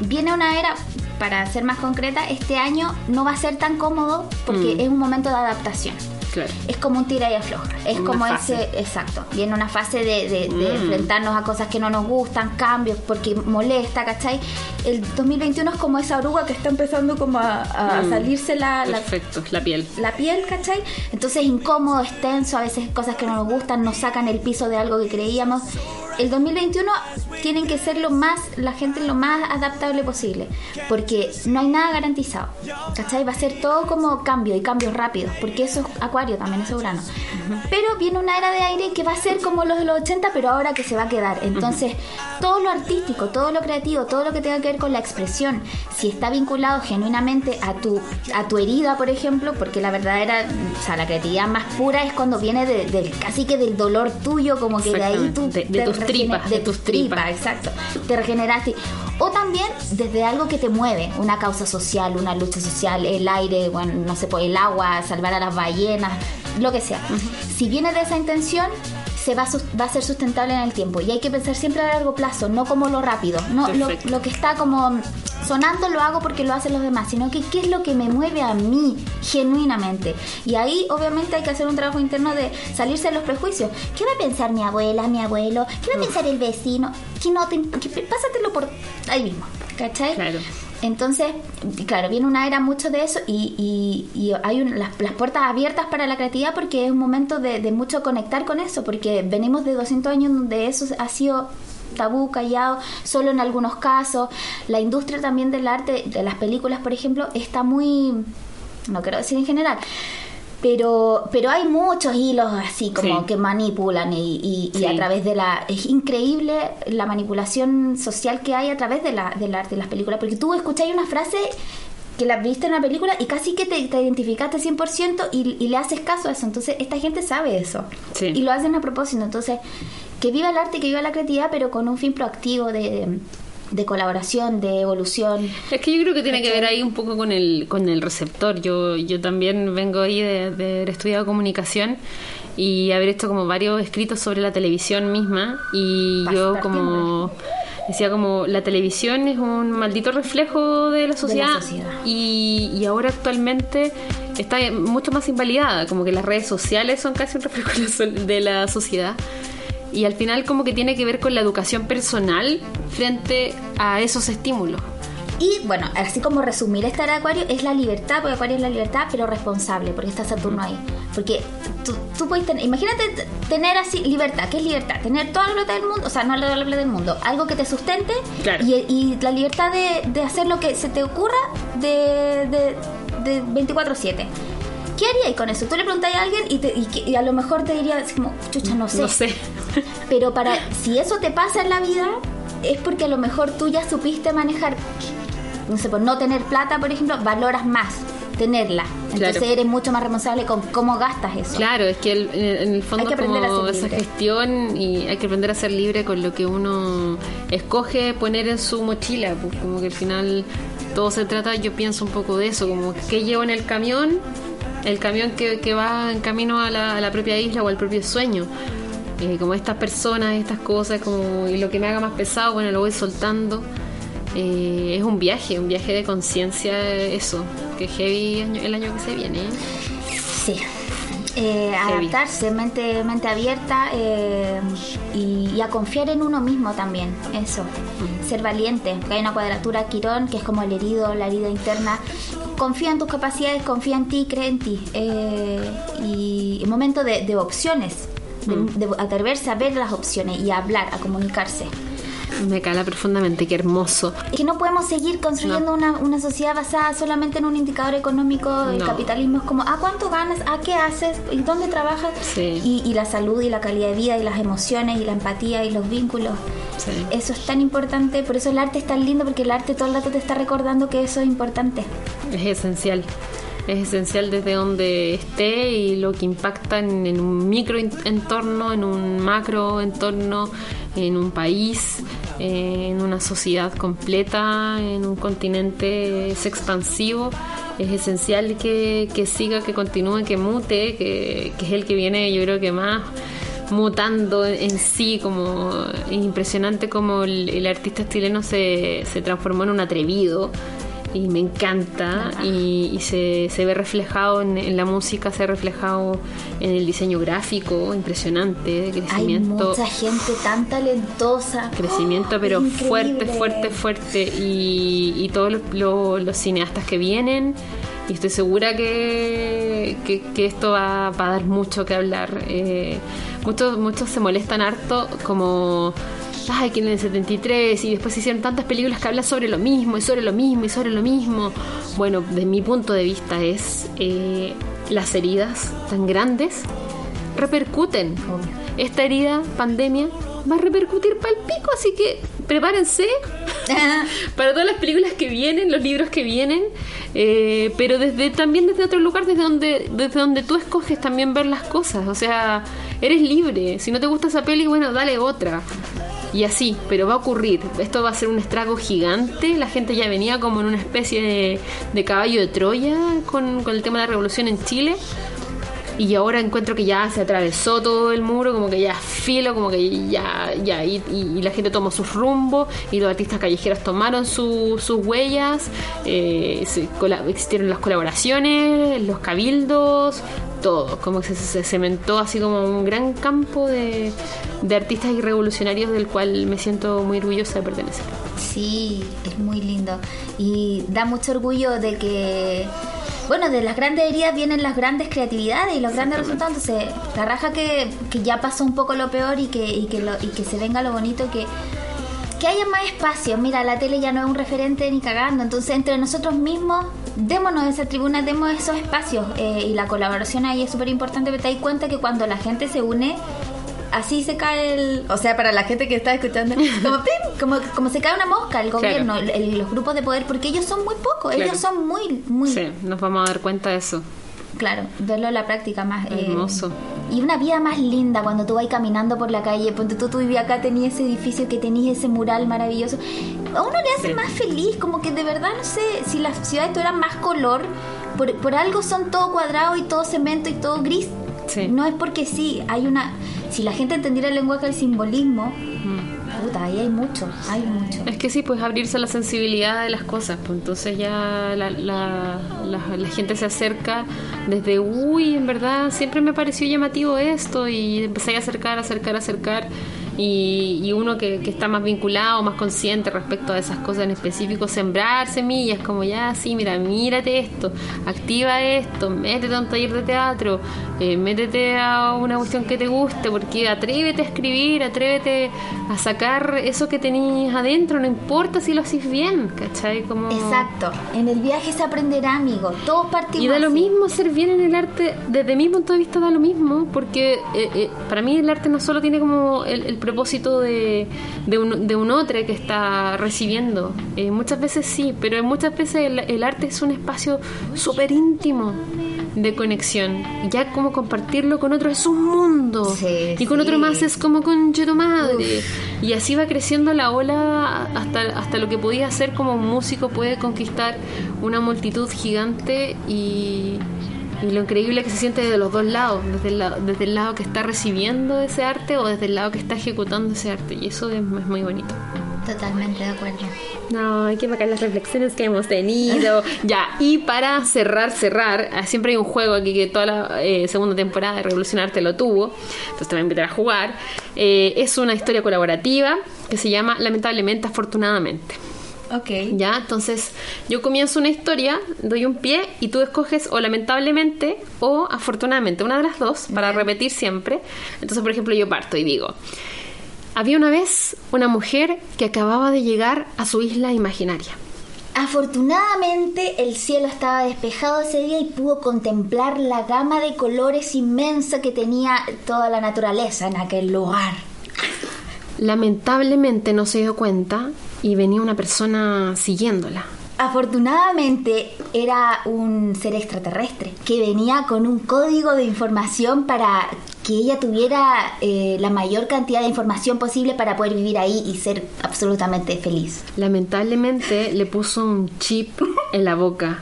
viene una era, para ser más concreta, este año no va a ser tan cómodo porque Mm. es un momento de adaptación. Claro. Es como un tira y afloja. Es Una como fase. ese, exacto. Viene una fase de, de- de Mm. enfrentarnos a cosas que no nos gustan, cambios, porque molesta, ¿cachai? El 2021 es como esa oruga que está empezando como a, a Mm. salirse la, la, Perfecto, la piel. la piel, ¿cachai? Entonces es incómodo, es tenso, a veces cosas que no nos gustan, nos sacan el piso de algo que creíamos. el 2021 tienen que ser lo más, la gente lo más adaptable posible, porque no hay nada garantizado. ¿Cachai? Va a ser todo como cambio y cambios rápidos, porque eso es Acuario, también es Urano. Pero viene una era de aire que va a ser como los de los 80, pero ahora que se va a quedar. Entonces, todo lo artístico, todo lo creativo, todo lo que tenga que ver con la expresión, si está vinculado genuinamente a tu, a tu herida, por ejemplo, porque la verdadera, o sea, la creatividad más pura es cuando viene del casi que del dolor tuyo, como que de ahí tú de, tus tripas, de, tus tripas, exacto, te regeneraste. O también desde algo que te mueve, una causa social, una lucha social, el aire, bueno, no sé, pues, el agua, salvar a las ballenas, lo que sea. Si viene de esa intención, se va a, va a ser sustentable en el tiempo. Y hay que pensar siempre a largo plazo, no como lo rápido. No lo, lo, que está como sonando lo hago porque lo hacen los demás, sino que qué es lo que me mueve a mí genuinamente. Y ahí obviamente hay que hacer un trabajo interno de salirse de los prejuicios. ¿Qué va a pensar mi abuela, mi abuelo? ¿Qué va a pensar el vecino? Que no te, pásatelo por ahí mismo. ¿Cachai? Claro. Entonces, claro, viene una era mucho de eso y, hay las, puertas abiertas para la creatividad porque es un momento de, mucho conectar con eso, porque venimos de 200 años donde eso ha sido tabú, callado, solo en algunos casos. La industria también del arte, de las películas, por ejemplo, está muy, no quiero decir en general, pero pero hay muchos hilos así como que manipulan y, y, a través de la es increíble la manipulación social que hay a través de la del arte de las películas porque tú escuchas una frase que la viste en una película y casi que te, identificaste 100% y, y le haces caso a eso. Entonces, esta gente sabe eso. Y lo hacen a propósito. Entonces, que viva el arte, que viva la creatividad, pero con un fin proactivo de de colaboración, de evolución. Es que yo creo que tiene que ver ahí un poco con el, con el receptor. Yo, yo también vengo ahí de, haber estudiado comunicación y haber hecho como varios escritos sobre la televisión misma y yo como decía como la televisión es un maldito reflejo de la sociedad, Y, y, ahora actualmente está mucho más invalidada, como que las redes sociales son casi un reflejo de la sociedad y al final como que tiene que ver con la educación personal frente a esos estímulos. Y bueno, así como resumir esta era Acuario, es la libertad, porque Acuario es la libertad, pero responsable, porque está Saturno ahí. Porque tú, tú puedes tener, imagínate tener así libertad, ¿qué es libertad? Tener toda la plata del mundo, o sea, no la plata del mundo, algo que te sustente y, y, la libertad de, de, hacer lo que se te ocurra de, de, de 24-7. ¿Qué haríais con eso? Tú le preguntáis a alguien y, y, a lo mejor te diría como, chucha, no sé. No sé. Pero para, si eso te pasa en la vida, es porque a lo mejor tú ya supiste manejar, no sé, por no tener plata, por ejemplo, valoras más tenerla. Entonces eres mucho más responsable con cómo gastas eso. Claro, es que en el fondo hay que aprender como a esa gestión y hay que aprender a ser libre con lo que uno escoge poner en su mochila, pues como que al final todo se trata, yo pienso un poco de eso, como que llevo en el camión, el camión que, que va en camino a la, propia isla o al propio sueño eh, como estas personas, estas cosas, como y lo que me haga más pesado, bueno, lo voy soltando. Eh, es un viaje, un viaje de conciencia, eso, que heavy el año que se viene. Sí. Eh, adaptarse, mente, mente abierta y, a confiar en uno mismo también, eso, ser valiente, hay una cuadratura Quirón que es como el herido, la herida interna, confía en tus capacidades, confía en ti, cree en ti, y un momento de opciones, de, atreverse a ver las opciones y a hablar, a comunicarse. Me cala profundamente, qué hermoso. Es que no podemos seguir construyendo una, una, sociedad basada solamente en un indicador económico. El capitalismo es como, ¿a cuánto ganas? ¿A qué haces? ¿Y dónde trabajas? Y, y, la salud y la calidad de vida y las emociones y la empatía y los vínculos. Eso es tan importante. Por eso el arte es tan lindo porque el arte todo el rato te está recordando que eso es importante. Es esencial es esencial desde donde esté y lo que impacta en, un micro entorno, en un macro entorno, en un país, en una sociedad completa, en un continente es expansivo. Es esencial que, siga, que continúe, que mute, que, es el que viene, yo creo que más mutando en sí, como impresionante como el, artista chileno se, se transformó en un atrevido, y me encanta y, se, se, ve reflejado en, la música, se ve reflejado en el diseño gráfico, impresionante, crecimiento. Hay mucha gente tan talentosa. Crecimiento, pero fuerte, fuerte, fuerte. Y, y todos los, cineastas que vienen y estoy segura que, que, esto va, a dar mucho que hablar. Eh, muchos, muchos se molestan harto como ay, que en el 73 y después hicieron tantas películas que hablan sobre lo mismo y sobre lo mismo y sobre lo mismo. Bueno, de mi punto de vista es eh, las heridas tan grandes repercuten. Esta herida, pandemia, va a repercutir para el pico, así que prepárense para todas las películas que vienen, los libros que vienen, eh, pero desde también desde otro lugar, desde donde, desde donde tú escoges también ver las cosas, o sea, eres libre, si no te gusta esa peli, bueno, dale otra. Y así, pero va a ocurrir. Esto va a ser un estrago gigante. La gente ya venía como en una especie de, caballo de Troya con, con el tema de la revolución en Chile y ahora encuentro que ya se atravesó todo el muro, como que ya filo, como que ya, ya, y, la gente tomó su rumbo y los artistas callejeros tomaron sus huellas, eh, existieron las colaboraciones, los cabildos, todo, como que se, cementó así como un gran campo de, de artistas y revolucionarios del cual me siento muy orgullosa de pertenecer. Sí, es muy lindo y da mucho orgullo de que bueno, de las grandes heridas vienen las grandes creatividades y los grandes resultados. Entonces, la raja que, ya pasó un poco lo peor y que, y que, lo, y que se venga lo bonito, que, que haya más espacio. Mira, la tele ya no es un referente ni cagando. Entonces, entre nosotros mismos, démonos esa tribuna, demos esos espacios. Eh, y la colaboración ahí es súper importante, pero te das cuenta que cuando la gente se une, así se cae el. O sea, para la gente que está escuchando, como, como, se cae una mosca el gobierno, los grupos de poder, porque ellos son muy pocos, ellos son muy, muy. Sí, nos vamos a dar cuenta de eso. Claro, verlo en la práctica más. Eh, Hermoso. y una vida más linda cuando tú vas caminando por la calle. Ponte tú, tú vivías acá, tenías ese edificio que tenías ese mural maravilloso. A uno le hace más feliz, como que de verdad, no sé, si las ciudades tuvieran más color, por, por algo son todo cuadrado y todo cemento y todo gris. Sí. No es porque sí, hay una si la gente entendiera el lenguaje del simbolismo, puta, ahí hay mucho, hay mucho. Es que sí, pues abrirse a la sensibilidad de las cosas, pues entonces ya la, la, la, gente se acerca desde, uy, en verdad siempre me pareció llamativo esto y empecé a acercar, acercar, acercar y, uno que, está más vinculado, más consciente respecto a esas cosas en específico, sembrar semillas, como ya, sí, mira, mírate esto, activa esto, métete a un taller de teatro, eh, métete a una cuestión que te guste, porque atrévete a escribir, atrévete a sacar eso que tenías adentro, no importa si lo haces bien, ¿cachai? Como... Exacto, en el viaje se aprenderá, amigo, todos partimos. Y da lo mismo ser bien en el arte, desde mi punto de vista da lo mismo, porque eh, eh, para mí el arte no solo tiene como el, el propósito de, de, un, de un otro que está recibiendo. Eh, muchas veces sí, pero muchas veces el, arte es un espacio súper íntimo de conexión. Ya como compartirlo con otro es un mundo. y con otro más es como con tu madre. Y así va creciendo la ola hasta, hasta lo que podía hacer como músico puede conquistar una multitud gigante y y lo increíble que se siente de los dos lados, desde el lado, desde el lado que está recibiendo ese arte o desde el lado que está ejecutando ese arte. Y eso es, muy bonito. Totalmente de acuerdo. No, hay que marcar las reflexiones que hemos tenido. ya, y para cerrar, cerrar, ah, siempre hay un juego aquí que toda la eh, segunda temporada de Revolucionarte lo tuvo. Entonces te voy a invitar a jugar. Eh, es una historia colaborativa que se llama Lamentablemente, Afortunadamente. Ok. Ya, entonces yo comienzo una historia, doy un pie y tú escoges o lamentablemente o afortunadamente, una de las dos, para repetir siempre. Entonces, por ejemplo, yo parto y digo, había una vez una mujer que acababa de llegar a su isla imaginaria. Afortunadamente el cielo estaba despejado ese día y pudo contemplar la gama de colores inmensa que tenía toda la naturaleza en aquel lugar. Lamentablemente no se dio cuenta y venía una persona siguiéndola. Afortunadamente era un ser extraterrestre que venía con un código de información para que ella tuviera eh, la mayor cantidad de información posible para poder vivir ahí y ser absolutamente feliz. Lamentablemente le puso un chip en la boca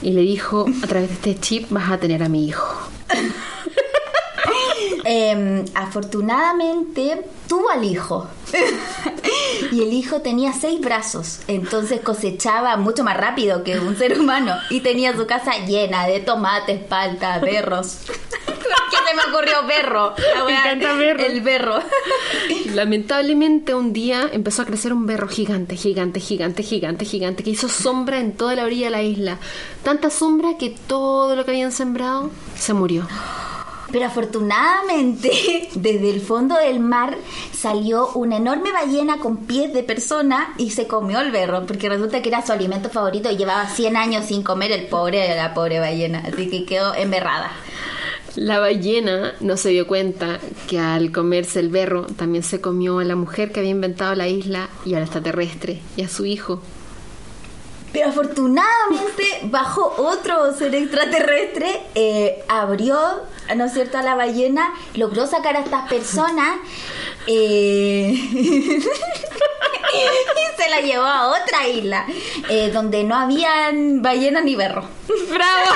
y le dijo, a través de este chip vas a tener a mi hijo. Em, afortunadamente tuvo al hijo. y el hijo tenía seis brazos, entonces cosechaba mucho más rápido que un ser humano y tenía su casa llena de tomates, palta, berros. ¿Qué se me ocurrió berro. La Me encanta berro. El berro. Lamentablemente un día empezó a crecer un berro gigante, gigante, gigante, gigante, gigante, que hizo sombra en toda la orilla de la isla. Tanta sombra que todo lo que habían sembrado se murió. Pero afortunadamente, desde el fondo del mar salió una enorme ballena con pies de persona y se comió el berro, porque resulta que era su alimento favorito y llevaba 100 años sin comer el pobre, la pobre ballena, así que quedó emberrada. La ballena no se dio cuenta que al comerse el berro también se comió a la mujer que había inventado la isla y al extraterrestre y a su hijo. Pero afortunadamente bajó otro ser extraterrestre, eh, abrió, ¿no es cierto?, a la ballena, logró sacar a estas personas eh, y se la llevó a otra isla, eh, donde no habían ballenas ni berro. ¡Bravo!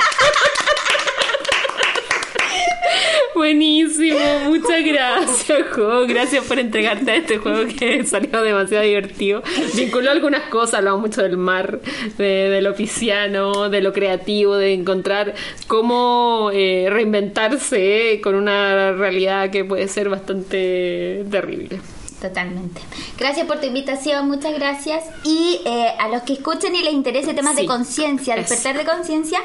Buenísimo, muchas gracias, juego. Gracias por entregarte a este juego que salió demasiado divertido. Vinculó algunas cosas, hablamos mucho del mar, de, de lo pisciano, de lo creativo, de encontrar cómo eh, reinventarse con una realidad que puede ser bastante terrible. Totalmente. Gracias por tu invitación, muchas gracias. Y eh, a los que escuchen y les interese temas Sí, de conciencia, despertar de conciencia,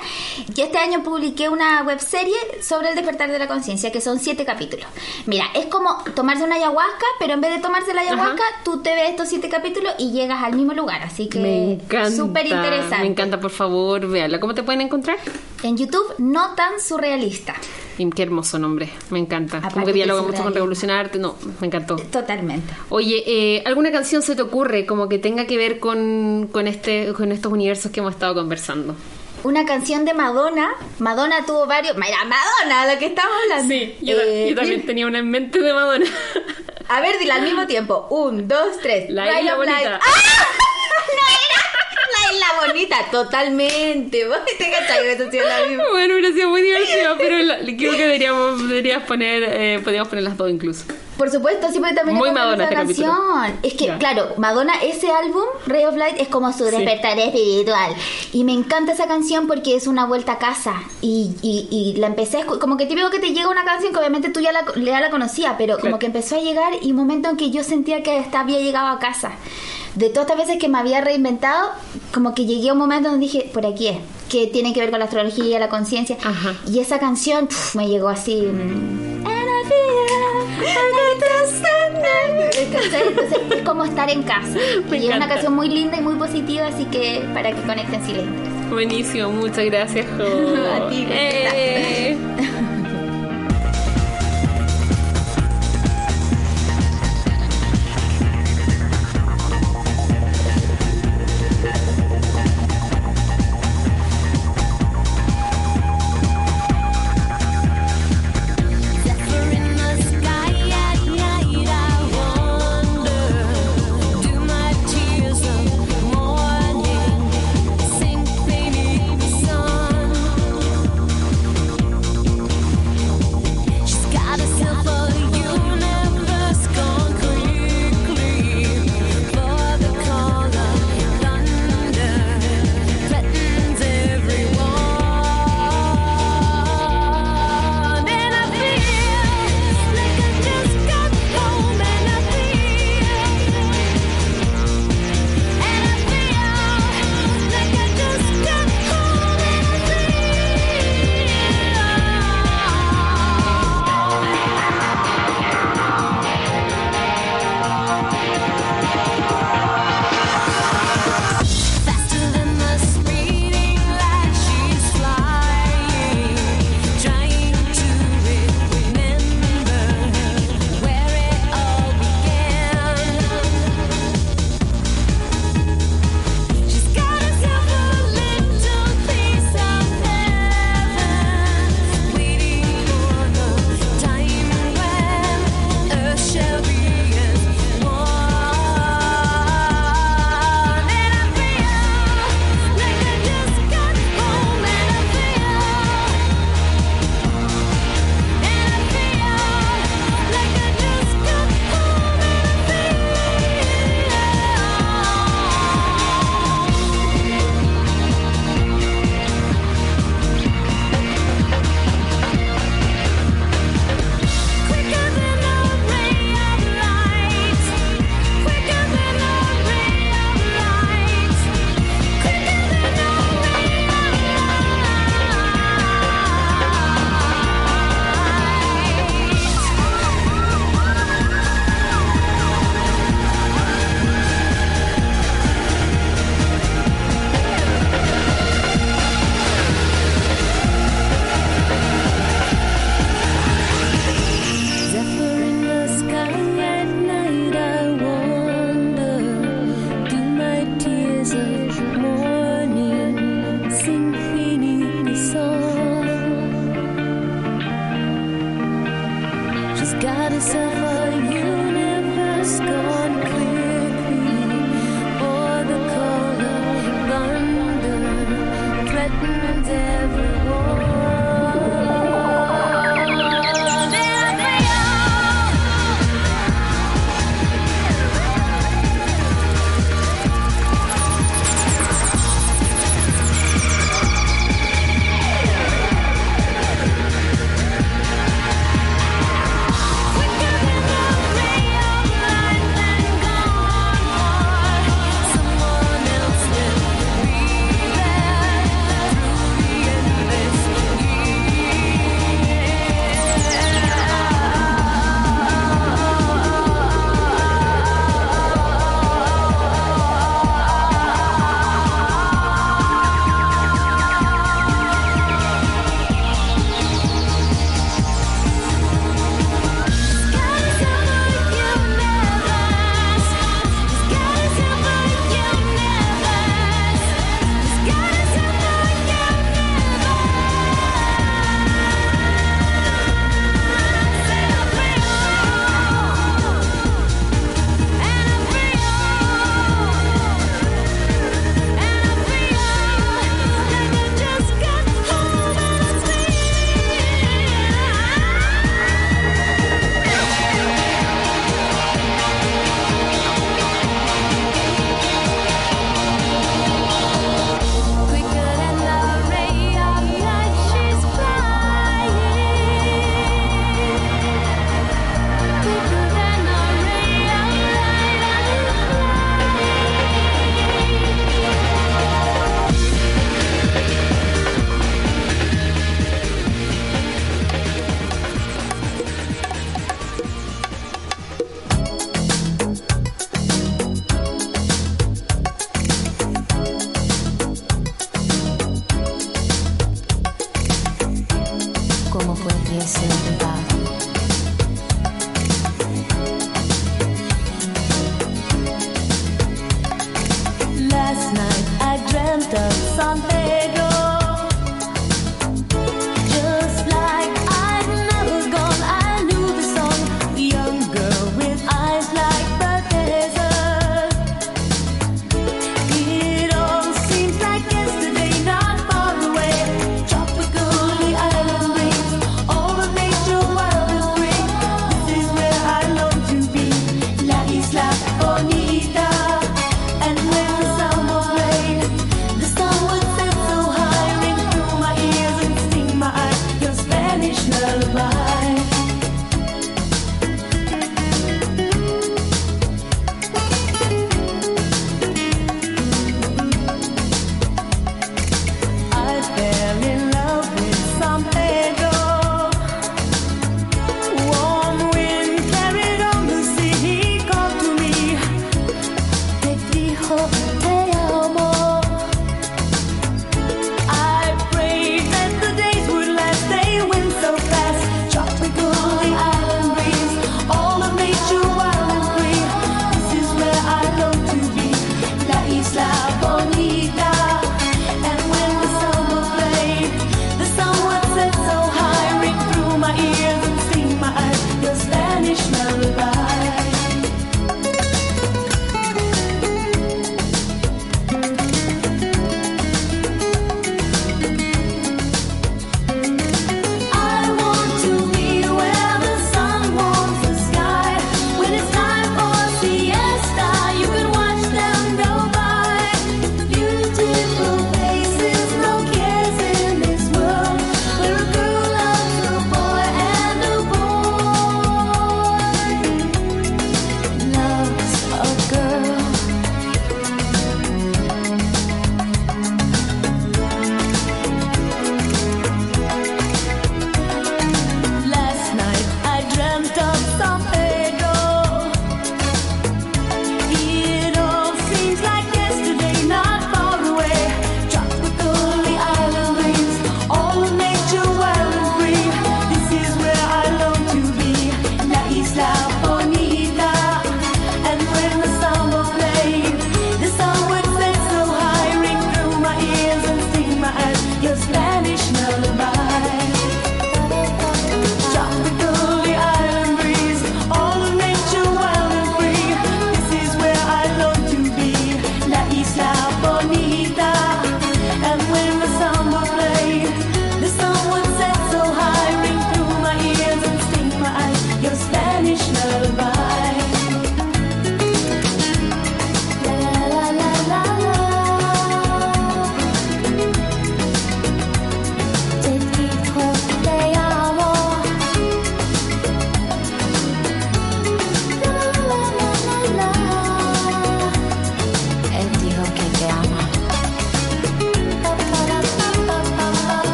yo este año publiqué una webserie sobre el despertar de la conciencia, que son siete capítulos. Mira, es como tomarse una ayahuasca, pero en vez de tomarse la ayahuasca, tú te ves estos siete capítulos y llegas al mismo lugar. Así que súper interesante. Me encanta, por favor, véanla. ¿Cómo te pueden encontrar? En YouTube, no tan surrealista. Qué hermoso nombre, me encanta. Como Aparte que que dialoga mucho con. Revolucionarte. No, me encantó. Totalmente. Oye, eh, ¿alguna canción se te ocurre como que tenga que ver con, con, este, con estos universos que hemos estado conversando? Una canción de Madonna. Madonna tuvo varios. Mira, Madonna, lo que estamos hablando. Sí, yo, Eh, yo también tenía una en mente de Madonna. A ver, dila al mismo tiempo. Un, dos, tres. La isla bonita. ¡Ah! No era la isla bonita, totalmente. Vos te cachai, eso sí es la misma. bueno, hubiera sido muy divertido, pero la- creo que deberíamos, deberías poner, eh, podríamos poner las dos incluso. Por supuesto, sí, porque también Muy pongo Madonna este canción. Es que, Ya. claro, Madonna, ese álbum, Ray of Light, es como su Sí. despertar espiritual. Y me encanta esa canción porque es una vuelta a casa. Y, y, y la empecé a Como que típico que te llega una canción que obviamente tú ya la, ya la conocía, pero Claro. como que empezó a llegar y un momento en que yo sentía que hasta había llegado a casa. De todas estas veces que me había reinventado, como que llegué a un momento donde dije, por aquí es, que tiene que ver con la astrología, la conciencia. Y esa canción pf, me llegó así. mm. Entonces es como estar en casa. Me y es una canción muy linda y muy positiva, así que para que conecten si les interesa. Buenísimo, muchas gracias, Jo. A ti, Eh.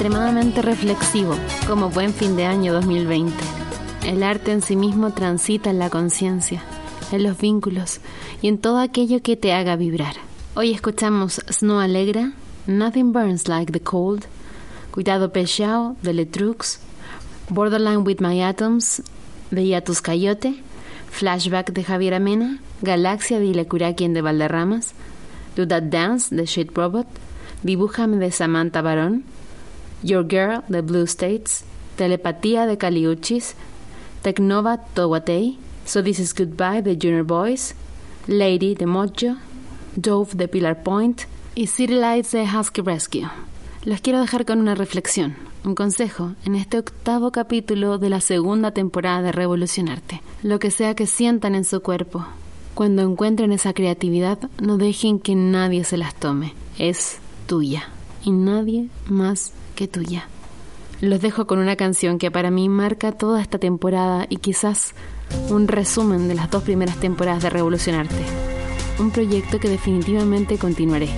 extremadamente reflexivo, como buen fin de año 2020. El arte en sí mismo transita en la conciencia, en los vínculos y en todo aquello que te haga vibrar. Hoy escuchamos Snow Alegra, Nothing Burns Like the Cold, Cuidado Pechao de Letrux, Borderline with My Atoms de Yatus Cayote, Flashback de Javier Amena, Galaxia de Ilecurakien de Valderramas, Do That Dance de Shit Robot, Dibújame de Samantha Barón, Your Girl de Blue States, Telepatía de Caliuchis, Tecnova Towatei, So This Is Goodbye de Junior Boys, Lady de Mojo, Dove de Pillar Point y City Lights de Husky Rescue. Los quiero dejar con una reflexión, un consejo en este octavo capítulo de la segunda temporada de Revolucionarte. Lo que sea que sientan en su cuerpo, cuando encuentren esa creatividad, no dejen que nadie se las tome. Es tuya y nadie más tuya. Los dejo con una canción que para mí marca toda esta temporada y quizás un resumen de las dos primeras temporadas de Revolucionarte. Un proyecto que definitivamente continuaré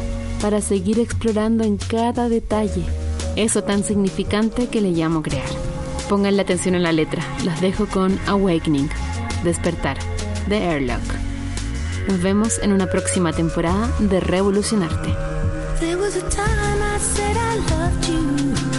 para seguir explorando en cada detalle eso tan significante que le llamo crear. Pongan la atención en la letra. Los dejo con Awakening, Despertar, de Airlock. Nos vemos en una próxima temporada de Revolucionarte. There was a time I said I loved you.